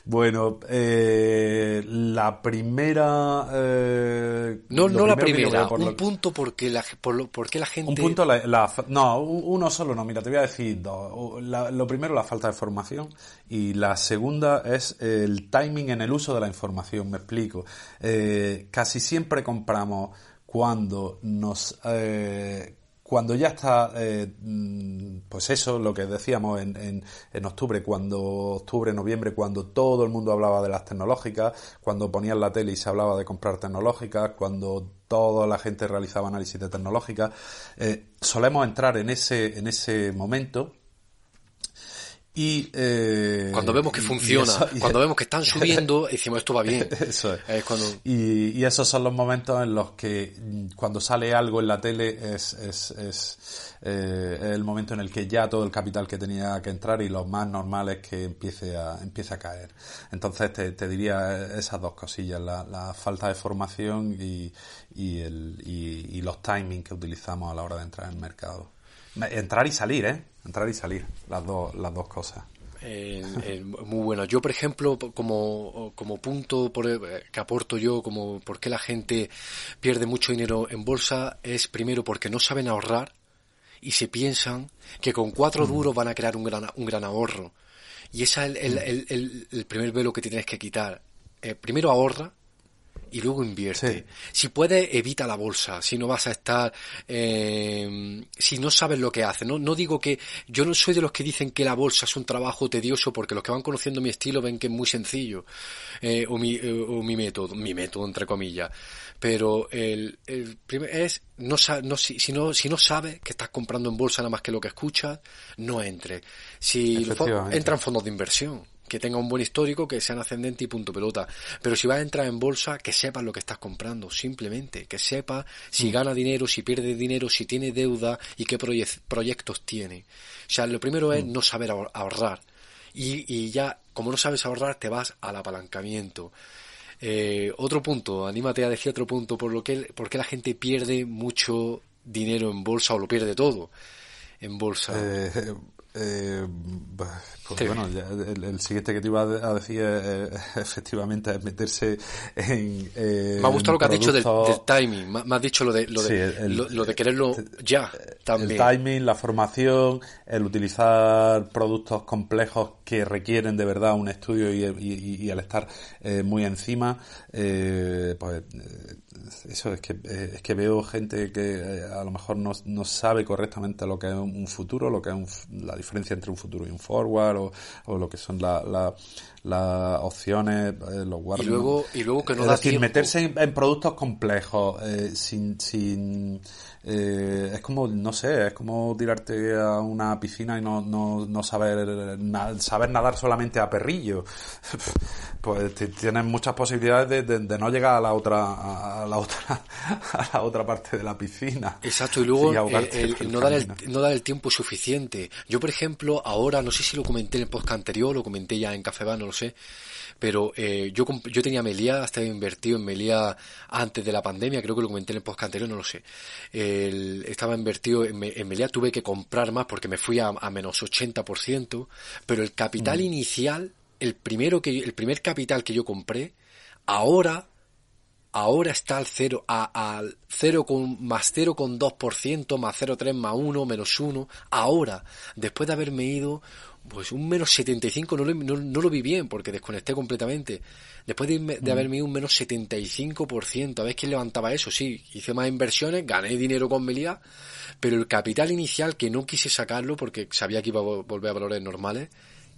S2: Bueno, eh, la primera... Eh,
S1: no, no la primera, un punto porque la, por, porque la gente...
S2: Un punto, la, no, uno solo no, mira, te voy a decir dos. lo primero, la falta de formación y la segunda es el timing en el uso de la información, me explico. Eh, casi siempre compramos cuando nos eh, cuando ya está, eh, mm, pues eso, lo que decíamos en, en, octubre, cuando octubre, noviembre, cuando todo el mundo hablaba de las tecnológicas, cuando ponían la tele y se hablaba de comprar tecnológicas, cuando toda la gente realizaba análisis de tecnológicas, eh, solemos entrar en ese, en ese momento Y, eh,
S1: cuando vemos que funciona, cuando vemos que están subiendo, (laughs) decimos esto va bien.
S2: Eso es. y, y, esos son los momentos en los que cuando sale algo en la tele es, es, es eh, el momento en el que ya todo el capital que tenía que entrar y lo más normal es que empiece a, empiece a caer. Entonces te, te diría esas dos cosillas, la, la falta de formación y, y, el, y, y los timings que utilizamos a la hora de entrar en el mercado. Entrar y salir, ¿eh? Entrar y salir, las, dos las dos cosas.
S1: muy bueno. Yo, por ejemplo, como, como punto por, que aporto yo, como por qué la gente pierde mucho dinero en bolsa, es primero porque no saben ahorrar y se piensan que con cuatro mm. duros van a crear un gran, un gran ahorro. Y ese es el, el, el, el primer velo que tienes que quitar. Eh, primero ahorra, y luego invierte. Si puedes, evita la bolsa. Si no vas a estar, eh, si no sabes lo que hace. No, no digo que, yo no soy de los que dicen que la bolsa es un trabajo tedioso porque los que van conociendo mi estilo ven que es muy sencillo. Eh, o, mi, eh, o mi método, mi método entre comillas. Pero el, el primer es, no, no, si, si, no, si no sabes que estás comprando en bolsa nada más que lo que escuchas, no entre. Si entran fondos de inversión que tenga un buen histórico, que sean ascendente y punto pelota. Pero si vas a entrar en bolsa, que sepas lo que estás comprando, simplemente, que sepas si mm. gana dinero, si pierde dinero, si tiene deuda y qué proyectos tiene. O sea, lo primero es mm. no saber ahorrar. Y, y ya, como no sabes ahorrar, te vas al apalancamiento. Eh, otro punto, anímate a decir otro punto, por lo que, por qué la gente pierde mucho dinero en bolsa o lo pierde todo en bolsa.
S2: Eh, eh, pues bueno, el, siguiente que te iba a decir (laughs) efectivamente es meterse en.
S1: me ha gustado lo que has dicho del, timing. Me, has dicho lo de, lo de, lo, de quererlo ya también.
S2: El timing, la formación, el utilizar productos complejos que requieren de verdad un estudio y, y, y al estar eh, muy encima, eh, pues eh, eso es que, eh, es que veo gente que eh, a lo mejor no, no, sabe correctamente lo que es un futuro, lo que es la diferencia entre un futuro y un forward, o, o lo que son las la, opciones, eh, los
S1: guardias. Y luego, y luego que no
S2: es decir, meterse en, productos complejos, sin, sin es como, no sé, es como tirarte a una piscina y no, no, no saber, saber nadar solamente a perrillo. (laughs) pues tienes muchas posibilidades de, de, no llegar a la otra, a la otra, (laughs) a la otra parte de la piscina.
S1: Exacto, y luego no, dar el, no dar el tiempo suficiente. Yo, por ejemplo, ahora, no sé si lo comenté en el podcast anterior, lo comenté ya en Café no lo sé, pero eh, yo, yo tenía Melia, estaba invertido en Melia antes de la pandemia, creo que lo comenté en el podcast anterior, no lo sé. estaba invertido en, en Melia, tuve que comprar más porque me fui a, a menos 80%, pero el capital mm. inicial el primero que el primer capital que yo compré, ahora, ahora está al cero, al 0 con, más 0,2%, más 0,3, más 1, menos 1, ahora, después de haberme ido, pues un menos 75 no lo, no, lo vi bien porque desconecté completamente. Después de, de mm. haberme ido un menos 75%, a ver quién levantaba eso, sí, hice más inversiones, gané dinero con Melia, pero el capital inicial que no quise sacarlo porque sabía que iba a volver a valores normales,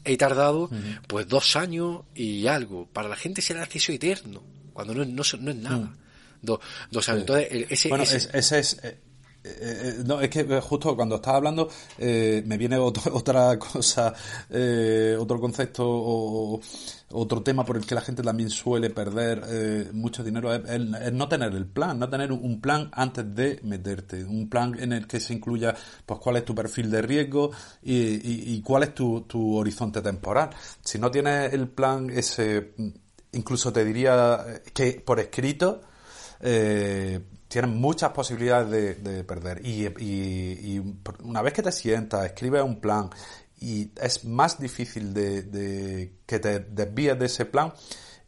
S1: he tardado pues dos años y algo. Para la gente será acceso eterno, cuando no, no, no es nada. Mm. años. Entonces, ese,
S2: bueno, ese, es... Eh, eh, eh, no, es que justo cuando estaba hablando me viene (laughs) otra cosa, otro concepto o, otro tema por el que la gente también suele perder mucho dinero es, no tener el plan, no tener un plan antes de meterte, un plan en el que se incluya pues cuál es tu perfil de riesgo y, cuál es tu, tu, horizonte temporal. Si no tienes el plan ese, incluso te diría que por escrito, eh, tienes muchas posibilidades de, perder. Y, y, una vez que te sientas, escribes un plan y es más difícil de, que te desvíes de ese plan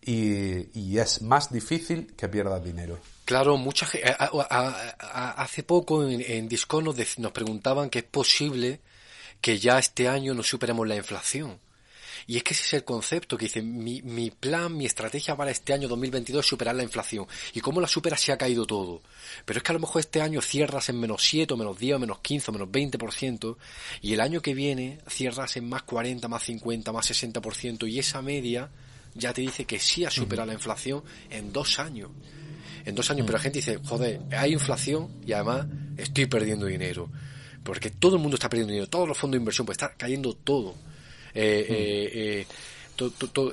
S2: y, es más difícil que pierdas dinero.
S1: Claro, mucha hace poco en, en nos, nos preguntaban que es posible que ya este año no superemos la inflación. Y es que ese es el concepto que dice, mi, mi plan, mi estrategia para este año 2022 es superar la inflación. ¿Y cómo la supera si ha caído todo? Pero es que a lo mejor este año cierras en menos 7, o menos 10, o menos 15, o menos 20%, y el año que viene cierras en más 40, más 50, más 60%, y esa media ya te dice que sí ha superado la inflación en dos años. En dos años, pero la gente dice, joder, hay inflación y además estoy perdiendo dinero. Porque todo el mundo está perdiendo dinero, todos los fondos de inversión, pues está cayendo todo. Eh,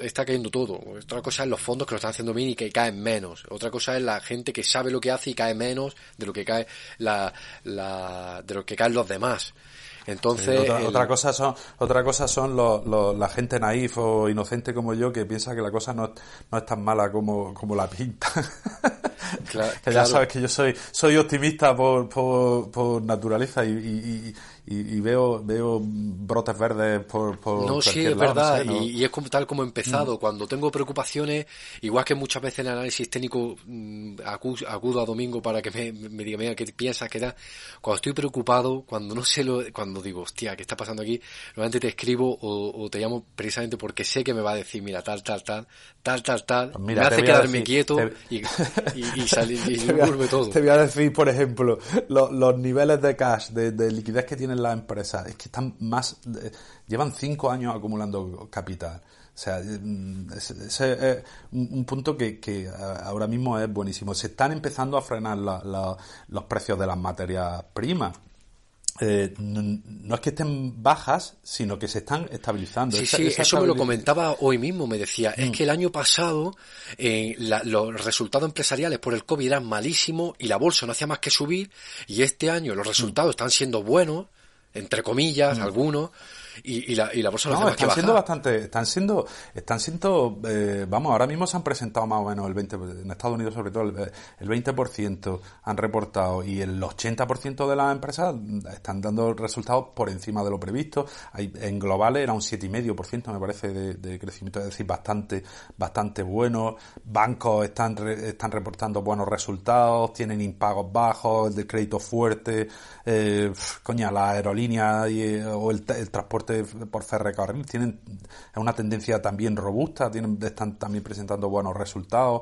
S1: está cayendo todo. Otra cosa es los fondos que lo están haciendo bien y que caen menos. Otra cosa es la gente que sabe lo que hace y cae menos de lo que cae la, la de lo que caen los demás. Entonces,
S2: otra, cosa son, otra cosa son los, la gente naif o inocente como yo que piensa que la cosa no, no es tan mala como, como la pinta. (laughs) que ya sabes que yo soy, soy optimista por, por, por naturaleza y, y, veo veo brotes verdes por, por
S1: no sí es verdad y, es como, tal como he empezado. Mm. cuando tengo preocupaciones igual que muchas veces en el análisis técnico mm, acudo, a Domingo para que me, me diga mira qué piensas qué da cuando estoy preocupado cuando no sé lo cuando digo hostia qué está pasando aquí normalmente te escribo o, te llamo precisamente porque sé que me va a decir mira tal tal tal tal tal tal pues me hace quedarme quieto (laughs) y, y, salir y
S2: a, todo. te voy a decir por ejemplo los, niveles de cash de, de liquidez que tiene las empresas es que están más, llevan cinco años acumulando capital. O sea, mm, ese es un punto que, que, ahora mismo es buenísimo. Se están empezando a frenar los precios de las materias primas. Eh, no, es que estén bajas, sino que se están estabilizando.
S1: Sí, sí, eso me lo comentaba hoy mismo, me decía, es mm. que el año pasado eh, los resultados empresariales por el COVID eran malísimos y la bolsa no hacía más que subir y este año los resultados están siendo buenos entre comillas, mm. algunos, y, y, la, y la bolsa no,
S2: están siendo bastante, están siendo, están siendo, eh, vamos, ahora mismo se han presentado más o menos el 20, en Estados Unidos sobre todo el, el 20% han reportado y el 80% de las empresas están dando resultados por encima de lo previsto. Hay, en global era un 7,5% me parece de, de, crecimiento, es decir, bastante, bastante bueno. Bancos están, están reportando buenos resultados, tienen impagos bajos, el de crédito fuerte, eh, coña, la aerolínea y, o el, el transporte por ferrocarril tienen una tendencia también robusta, tienen, están también presentando buenos resultados,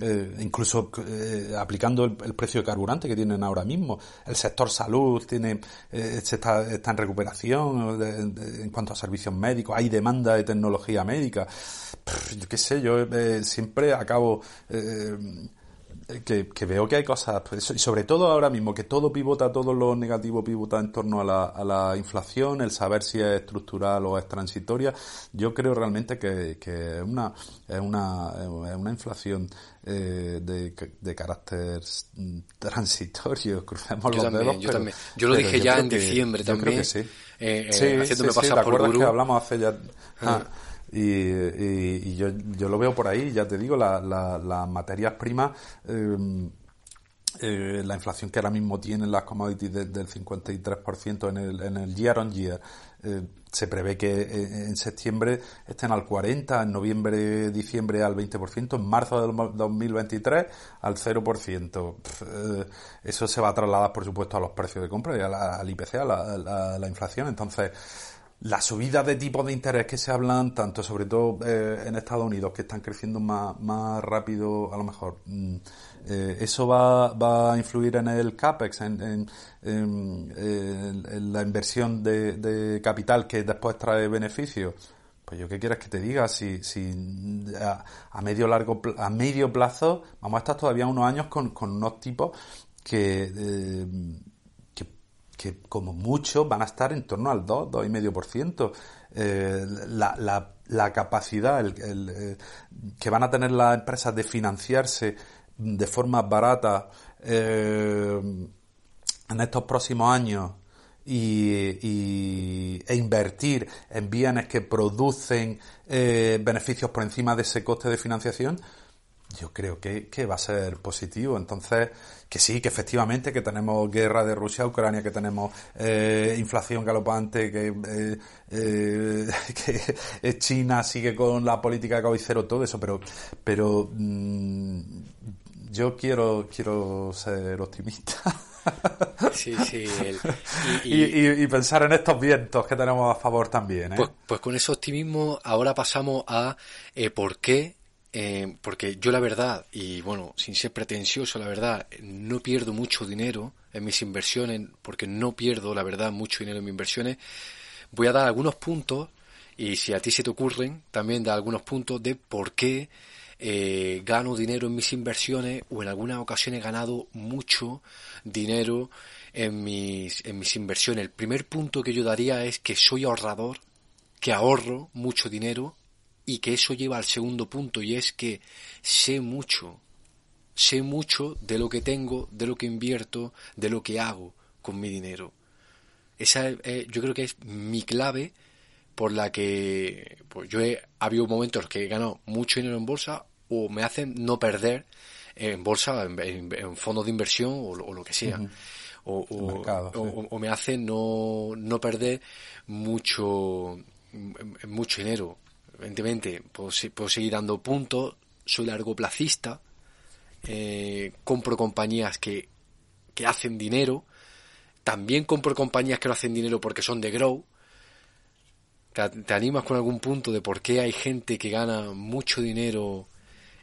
S2: eh, incluso eh, aplicando el, precio de carburante que tienen ahora mismo. El sector salud tiene eh, está, en recuperación en cuanto a servicios médicos, hay demanda de tecnología médica. yo qué sé, yo siempre acabo que, veo que hay cosas, pues, y sobre todo ahora mismo, que todo pivota, todo lo negativo pivota en torno a la, a la inflación, el saber si es estructural o es transitoria, yo creo realmente que, que es, una, es, una, es una inflación eh, de, de, carácter transitorio, (laughs) crucemos
S1: yo
S2: los
S1: también, Yo también. Yo lo dije ya en diciembre también. Creo que
S2: sí. Eh, eh, sí, sí, sí, por que hablamos hace ya... Ah. ah y, y, yo, yo, lo veo por ahí, ya te digo, las la, materias primas, em, eh, la inflación que ahora mismo tienen las commodities del 53% en el, en el year on year, eh, se prevé que eh, en septiembre estén al 40%, en noviembre, diciembre al 20%, en marzo del 2023 al 0%. Eh, eso se va a trasladar, por supuesto, a los precios de compra y al IPC, a la, a la inflación. Entonces, la subida de tipos de interés que se hablan, tanto sobre todo eh, en Estados Unidos, que están creciendo más, más rápido, a lo mejor, mm, eh, ¿eso va, va a influir en el CAPEX, en, en, la inversión de, de, capital que después trae beneficios? Pues yo qué quieres que te diga, si, si a, medio largo a medio plazo vamos a estar todavía unos años con, con unos tipos que eh, que como mucho van a estar en torno al 2, 2,5%. Eh, la, la, la capacidad el, eh, que van a tener las empresas de financiarse de forma barata eh, en estos próximos años y, e invertir en bienes que producen eh, beneficios por encima de ese coste de financiación, yo creo que, que, va a ser positivo. Entonces, que sí, que efectivamente, que tenemos guerra de Rusia Ucrania, que tenemos eh, inflación galopante, que, eh, eh, (laughs) que China sigue con la política de cero, todo eso, pero, pero mm, yo quiero, quiero ser optimista. (laughs)
S1: Sí, sí. (laughs)
S2: y, pensar en estos vientos que tenemos a favor también. ¿eh?
S1: Pues, pues con ese optimismo ahora pasamos a eh, por qué eh, porque yo la verdad, y bueno, sin ser pretencioso, la verdad, no pierdo mucho dinero en mis inversiones, porque no pierdo, la verdad, mucho dinero en mis inversiones. Voy a dar algunos puntos, y si a ti se te ocurren, también da algunos puntos de por qué eh, gano dinero en mis inversiones o en algunas ocasiones he ganado mucho dinero en mis, en mis inversiones. El primer punto que yo daría es que soy ahorrador que ahorro mucho dinero y que eso lleva al segundo punto y es que sé mucho, sé mucho de lo que tengo, de lo que invierto, de lo que hago con mi dinero. Esa eh, yo creo que es mi clave por la que pues yo he habido momentos que he ganado mucho dinero en bolsa o me hacen no perder en bolsa, en, fondos de inversión o, lo que sea. o, o, me hacen no, no perder mucho, mucho dinero. Evidentemente, puedo, puedo seguir dando puntos, soy largoplacista, eh, compro compañías que, que hacen dinero, también compro compañías que no hacen dinero porque son de grow. ¿Te, animas con algún punto de por qué hay gente que gana mucho dinero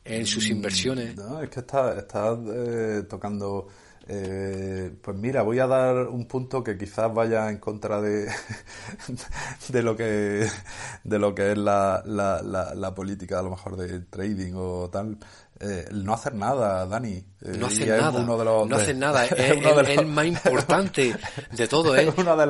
S1: en sus mm, inversiones?
S2: No, es que estás está, eh, tocando eh, pues mira, voy a dar un punto que quizás vaya en contra de, (laughs) de lo que de lo que es la, la, la, política a lo mejor de trading o tal, eh, no hacer nada, Dani.
S1: Eh, no hacer nada. no hacer nada. (laughs) Es, el, más importante de todo. ¿eh?
S2: Es (laughs) una de,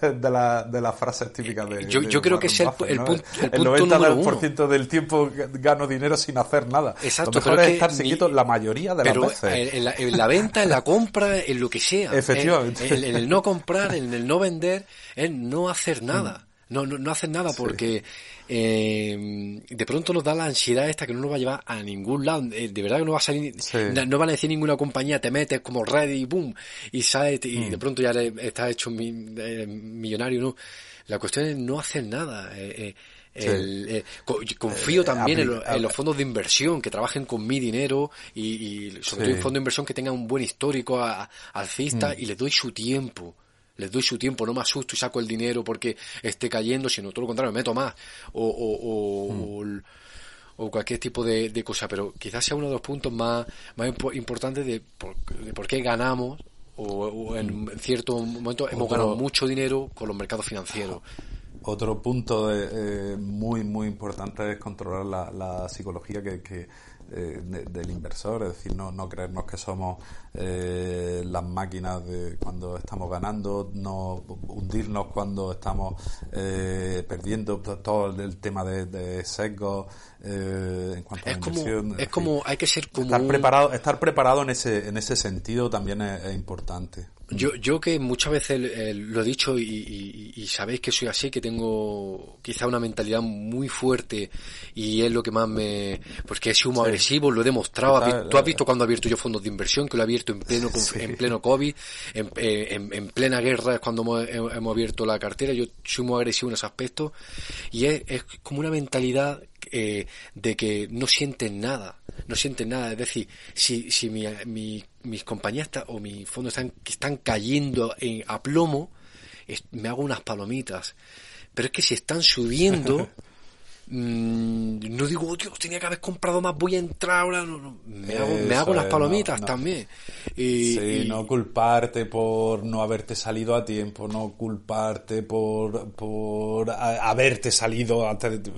S2: de, de, las frases típicas de.
S1: Yo, yo creo que es el, el, punto, el,
S2: el 90% del tiempo gano dinero sin hacer nada.
S1: Exacto.
S2: Lo mejor es estar seguido la mayoría de las veces.
S1: En la, en la, venta, en la compra, en lo que sea. (laughs)
S2: Efectivamente.
S1: En, el no comprar, en el no vender, es no hacer nada. Mm. No, no, no hacen nada porque eh, de pronto nos da la ansiedad esta que no nos va a llevar a ningún lado. Eh, de verdad que no va a salir, no van a decir ninguna compañía, te metes como ready, boom, y sales y mm. de pronto ya estás hecho eh, millonario, ¿no? La cuestión es no hacer nada. Eh, el, confío también en, los fondos de inversión que trabajen con mi dinero y, sobre todo en fondos de inversión que tengan un buen histórico alcista mm. y les doy su tiempo les doy su tiempo, no me asusto y saco el dinero porque esté cayendo, sino todo lo contrario, me meto más. O, o, o, mm. o cualquier tipo de, de, cosa, pero quizás sea uno de los puntos más, más importantes de por, de por qué ganamos o, en mm. cierto momento hemos ganado mucho dinero con los mercados financieros.
S2: Otro punto eh, muy, muy importante es controlar la, la psicología que, que eh, del inversor, es decir, no, no creernos que somos eh, las máquinas de cuando estamos ganando, no hundirnos cuando estamos eh, perdiendo todo el tema de, de sesgos en cuanto
S1: es
S2: a
S1: como,
S2: inversión.
S1: Es como, hay que ser como
S2: estar preparado, estar preparado en ese, en ese sentido también es importante.
S1: Yo, yo que muchas veces eh, lo he dicho y, sabéis que soy así, que tengo quizá una mentalidad muy fuerte y es lo que más me... Pues que he sido agresivo, lo he demostrado. Tú has visto cuando he abierto yo fondos de inversión, que lo he abierto en pleno, en pleno COVID, en, en, plena guerra es cuando hemos, abierto la cartera. Yo soy muy agresivo en ese aspecto y es, es como una mentalidad eh, de que no sienten nada, no sienten nada. Es decir, si, si mi, mi, mis compañías o mis fondos están, que están cayendo en, a plomo, me hago unas palomitas. Pero es que si están subiendo, (laughs) Mm, no digo, oh, Dios, tenía que haber comprado más, voy a entrar ahora. me, hago, me hago las palomitas también.
S2: Y, sí, no culparte por no haberte salido a tiempo, no culparte por, por haberte salido antes de...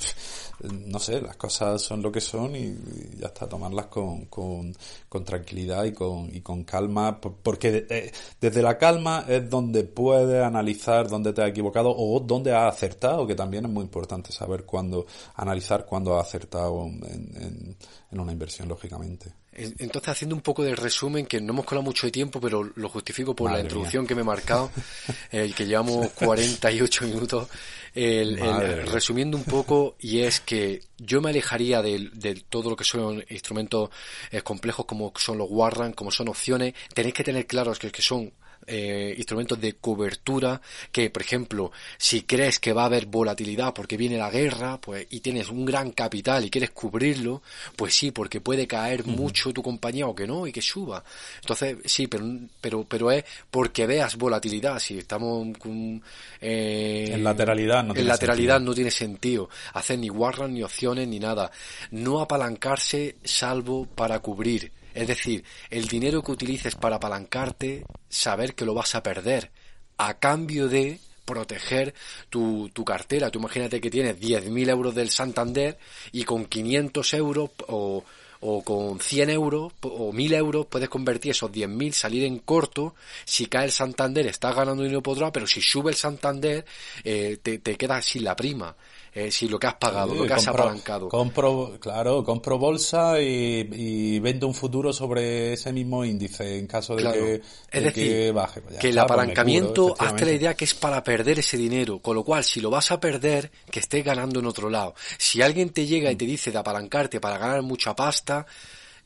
S2: No sé, las cosas son lo que son y, ya está, tomarlas con, con, con, tranquilidad y con, y con calma, porque eh, desde la calma es donde puedes analizar dónde te has equivocado o dónde has acertado, que también es muy importante saber cuándo analizar cuándo ha acertado en, una inversión, lógicamente.
S1: Entonces, haciendo un poco de resumen, que no hemos colado mucho de tiempo, pero lo justifico por la introducción que me he marcado, (laughs) el que llevamos 48 minutos, resumiendo un poco, y es que yo me alejaría de, todo lo que son instrumentos eh, complejos como son los Warran, como son opciones. Tenéis que tener claros que, que son eh, instrumentos de cobertura que, por ejemplo, si crees que va a haber volatilidad porque viene la guerra, pues, y tienes un gran capital y quieres cubrirlo, pues sí, porque puede caer mucho tu compañía o que no y que suba. Entonces, sí, pero, pero, pero es porque veas volatilidad. Si estamos con,
S2: eh, en lateralidad, no
S1: en lateralidad no tiene sentido hacer ni warrant ni opciones ni nada. No apalancarse salvo para cubrir es decir, el dinero que utilices para apalancarte, saber que lo vas a perder a cambio de proteger tu, tu cartera. Tú imagínate que tienes 10.000 euros del Santander y con 500 euros o, o con 100 euros o 1000 euros puedes convertir esos 10.000, salir en corto. Si cae el Santander, estás ganando dinero por otro pero si sube el Santander, eh, te, te quedas sin la prima. Eh, si lo que has pagado, lo que has apalancado.
S2: Compro, claro, compro bolsa y, vendo un futuro sobre ese mismo índice en caso de, que,
S1: es decir,
S2: baje.
S1: Pues que el pues apalancamiento, hazte la idea que es para perder ese dinero, con lo cual si lo vas a perder, que estés ganando en otro lado. Si alguien te llega y te dice de apalancarte para ganar mucha pasta,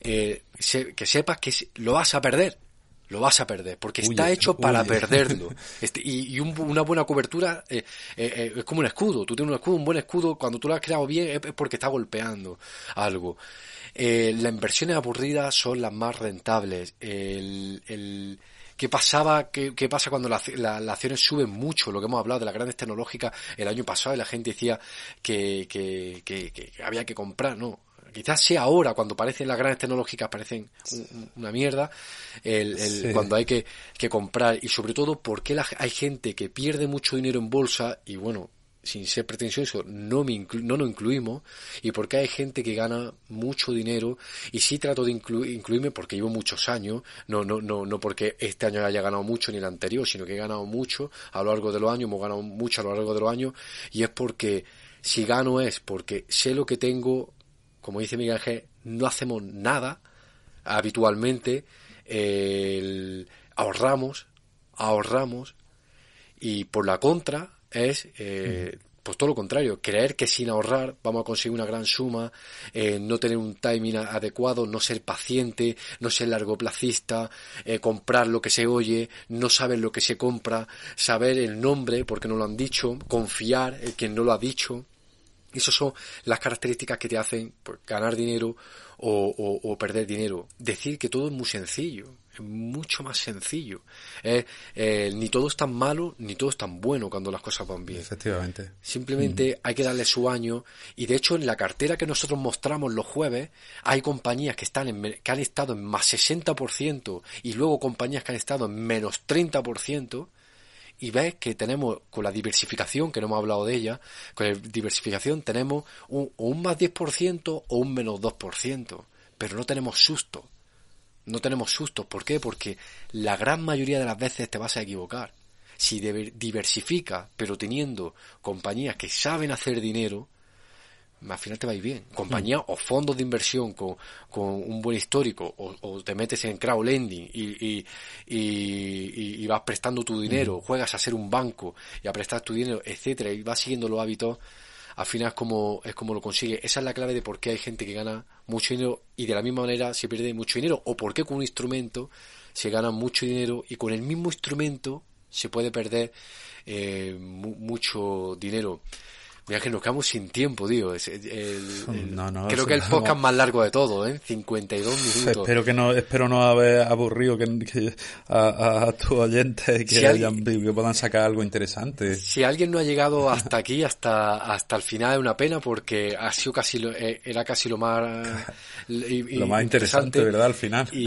S1: eh, que sepas que lo vas a perder lo vas a perder, porque está hecho para perderlo. (laughs) Este, y, una buena cobertura eh, eh, eh, es como un escudo. Tú tienes un escudo, un buen escudo, cuando tú lo has creado bien es, porque está golpeando algo. las inversiones aburridas son las más rentables. El, ¿Qué pasaba? ¿Qué, pasa cuando las acciones suben mucho? Lo que hemos hablado de las grandes tecnológicas el año pasado y la gente decía que, que, que había que comprar, no quizás sea ahora cuando parecen las grandes tecnológicas parecen una mierda el, cuando hay que, comprar y sobre todo porque hay gente que pierde mucho dinero en bolsa y bueno sin ser pretencioso, no, me no nos incluimos, y porque hay gente que gana mucho dinero, y sí trato de incluirme porque llevo muchos años, no, no, no, no porque este año haya ganado mucho ni el anterior, sino que he ganado mucho a lo largo de los años, hemos ganado mucho a lo largo de los años, y es porque si gano es porque sé lo que tengo, como dice Miguel Ángel, no hacemos nada. Habitualmente, ahorramos, ahorramos, y por la contra es eh, pues todo lo contrario, creer que sin ahorrar vamos a conseguir una gran suma, eh, no tener un timing adecuado, no ser paciente, no ser largoplacista, eh, comprar lo que se oye, no saber lo que se compra, saber el nombre porque no lo han dicho, confiar en quien no lo ha dicho, esas son las características que te hacen pues, ganar dinero o, perder dinero. Decir que todo es muy sencillo, es mucho más sencillo. Eh, ni todo es tan malo, ni todo es tan bueno cuando las cosas van bien.
S2: Efectivamente.
S1: Simplemente hay que darle su año. Y de hecho, en la cartera que nosotros mostramos los jueves, hay compañías que, están en, que han estado en más 60% y luego compañías que han estado en menos 30% y ves que tenemos con la diversificación, que no hemos hablado de ella, con la diversificación tenemos un, un más 10% o un menos 2%, pero no tenemos susto. No tenemos susto. ¿Por qué? Porque la gran mayoría de las veces te vas a equivocar. Si diversifica, pero teniendo compañías que saben hacer dinero, al final te va a ir bien. Compañía o fondos de inversión con, con un buen histórico o, te metes en crowdlending y, y, y, y, vas prestando tu dinero, juegas a ser un banco y a prestar tu dinero, etcétera, y vas siguiendo los hábitos, al final es como, es como lo consigue. Esa es la clave de por qué hay gente que gana mucho dinero y de la misma manera se pierde mucho dinero o por qué con un instrumento se gana mucho dinero y con el mismo instrumento se puede perder eh, mucho dinero. Mira que nos quedamos sin tiempo, tío. creo que el podcast más largo de todo, ¿eh? 52 minutos.
S2: Espero que no, espero no haber aburrido que, a, a tus oyentes que, hayan, que puedan sacar algo interesante.
S1: Si alguien no ha llegado hasta aquí, hasta, hasta el final, es una pena porque ha sido casi lo, eh, era casi lo más,
S2: lo más interesante, ¿verdad? Al final. (laughs)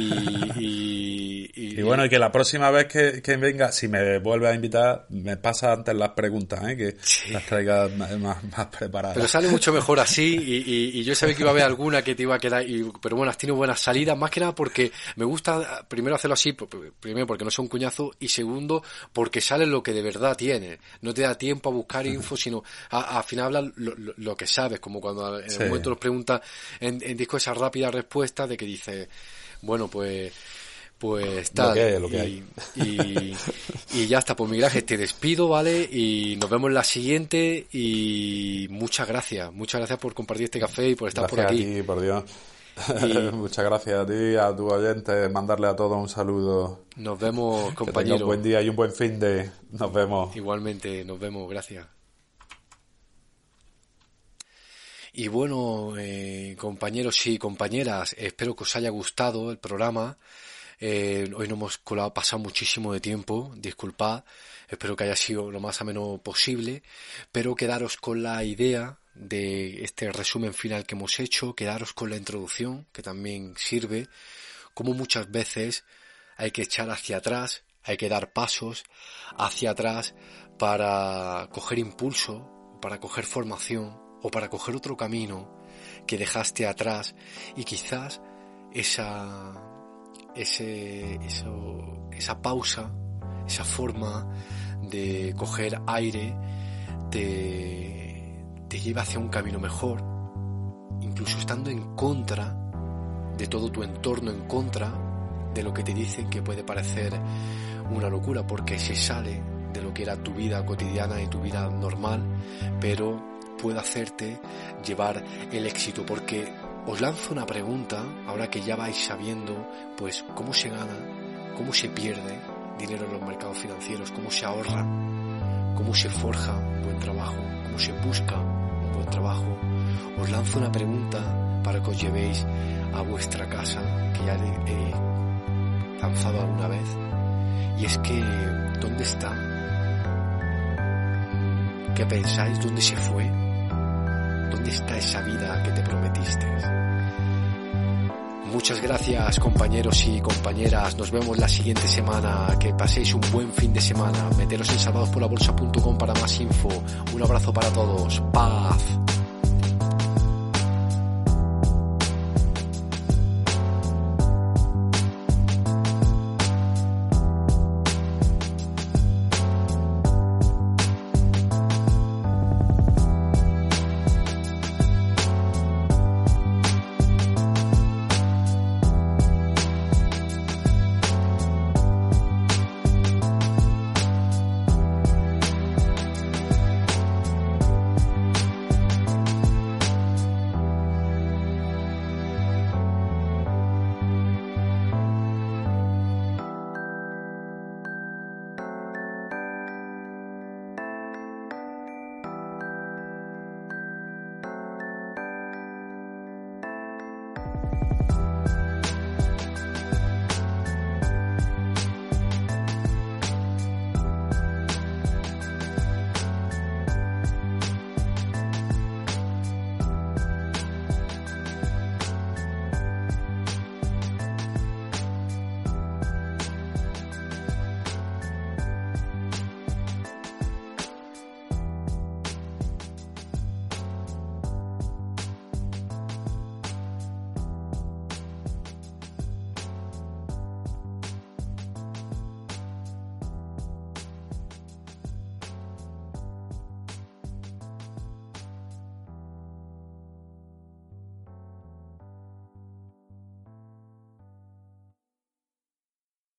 S2: Y, y, bueno, y que la próxima vez que, que, venga, si me vuelve a invitar, me pasa antes las preguntas, ¿eh? Que las traiga más, preparada.
S1: Pero sale mucho mejor así y, yo sabía que iba a haber alguna que te iba a quedar, y, pero bueno, has tenido buenas salidas, más que nada porque me gusta primero hacerlo así, primero porque no soy un cuñazo y segundo porque sale lo que de verdad tiene. No te da tiempo a buscar info, sino al final habla lo, que sabes, como cuando en un momento nos pregunta en, en disco esa rápida respuesta de que dice, bueno, pues pues tal. y, ya está, pues Miguel Ángel, te despido, ¿vale? Y nos vemos en la siguiente y muchas gracias, muchas gracias por compartir este café y por estar por aquí.
S2: A ti, por Dios. (laughs) muchas gracias a ti, a tu oyente, mandarle a todos un saludo.
S1: Nos vemos, compañero.
S2: un buen día y un buen fin de. Nos vemos.
S1: Igualmente, nos vemos, gracias. Y bueno, eh, compañeros y compañeras, espero que os haya gustado el programa. Eh, hoy no hemos colado, pasado muchísimo de tiempo, disculpad, espero que haya sido lo más ameno posible, pero quedaros con la idea de este resumen final que hemos hecho, quedaros con la introducción, que también sirve, como muchas veces hay que echar hacia atrás, hay que dar pasos hacia atrás para coger impulso, para coger formación o para coger otro camino que dejaste atrás y quizás esa, ese, eso, esa pausa, esa forma de coger aire te, te lleva hacia un camino mejor, incluso estando en contra de todo tu entorno, en contra de lo que te dicen que puede parecer una locura, porque se sale de lo que era tu vida cotidiana y tu vida normal, pero puede hacerte llevar el éxito, porque os lanzo una pregunta, ahora que ya vais sabiendo, pues, cómo se gana, cómo se pierde dinero en los mercados financieros, cómo se ahorra, cómo se forja un buen trabajo, cómo se busca un buen trabajo. Os lanzo una pregunta para que os llevéis a vuestra casa, que ya he lanzado alguna vez, y es que, ¿dónde está? ¿Qué pensáis? ¿Dónde se fue? ¿Dónde está esa vida que te prometiste? Muchas gracias compañeros y compañeras. Nos vemos la siguiente semana. Que paséis un buen fin de semana. Meteros en salvadosporlabolsa.com para más info. Un abrazo para todos. Paz.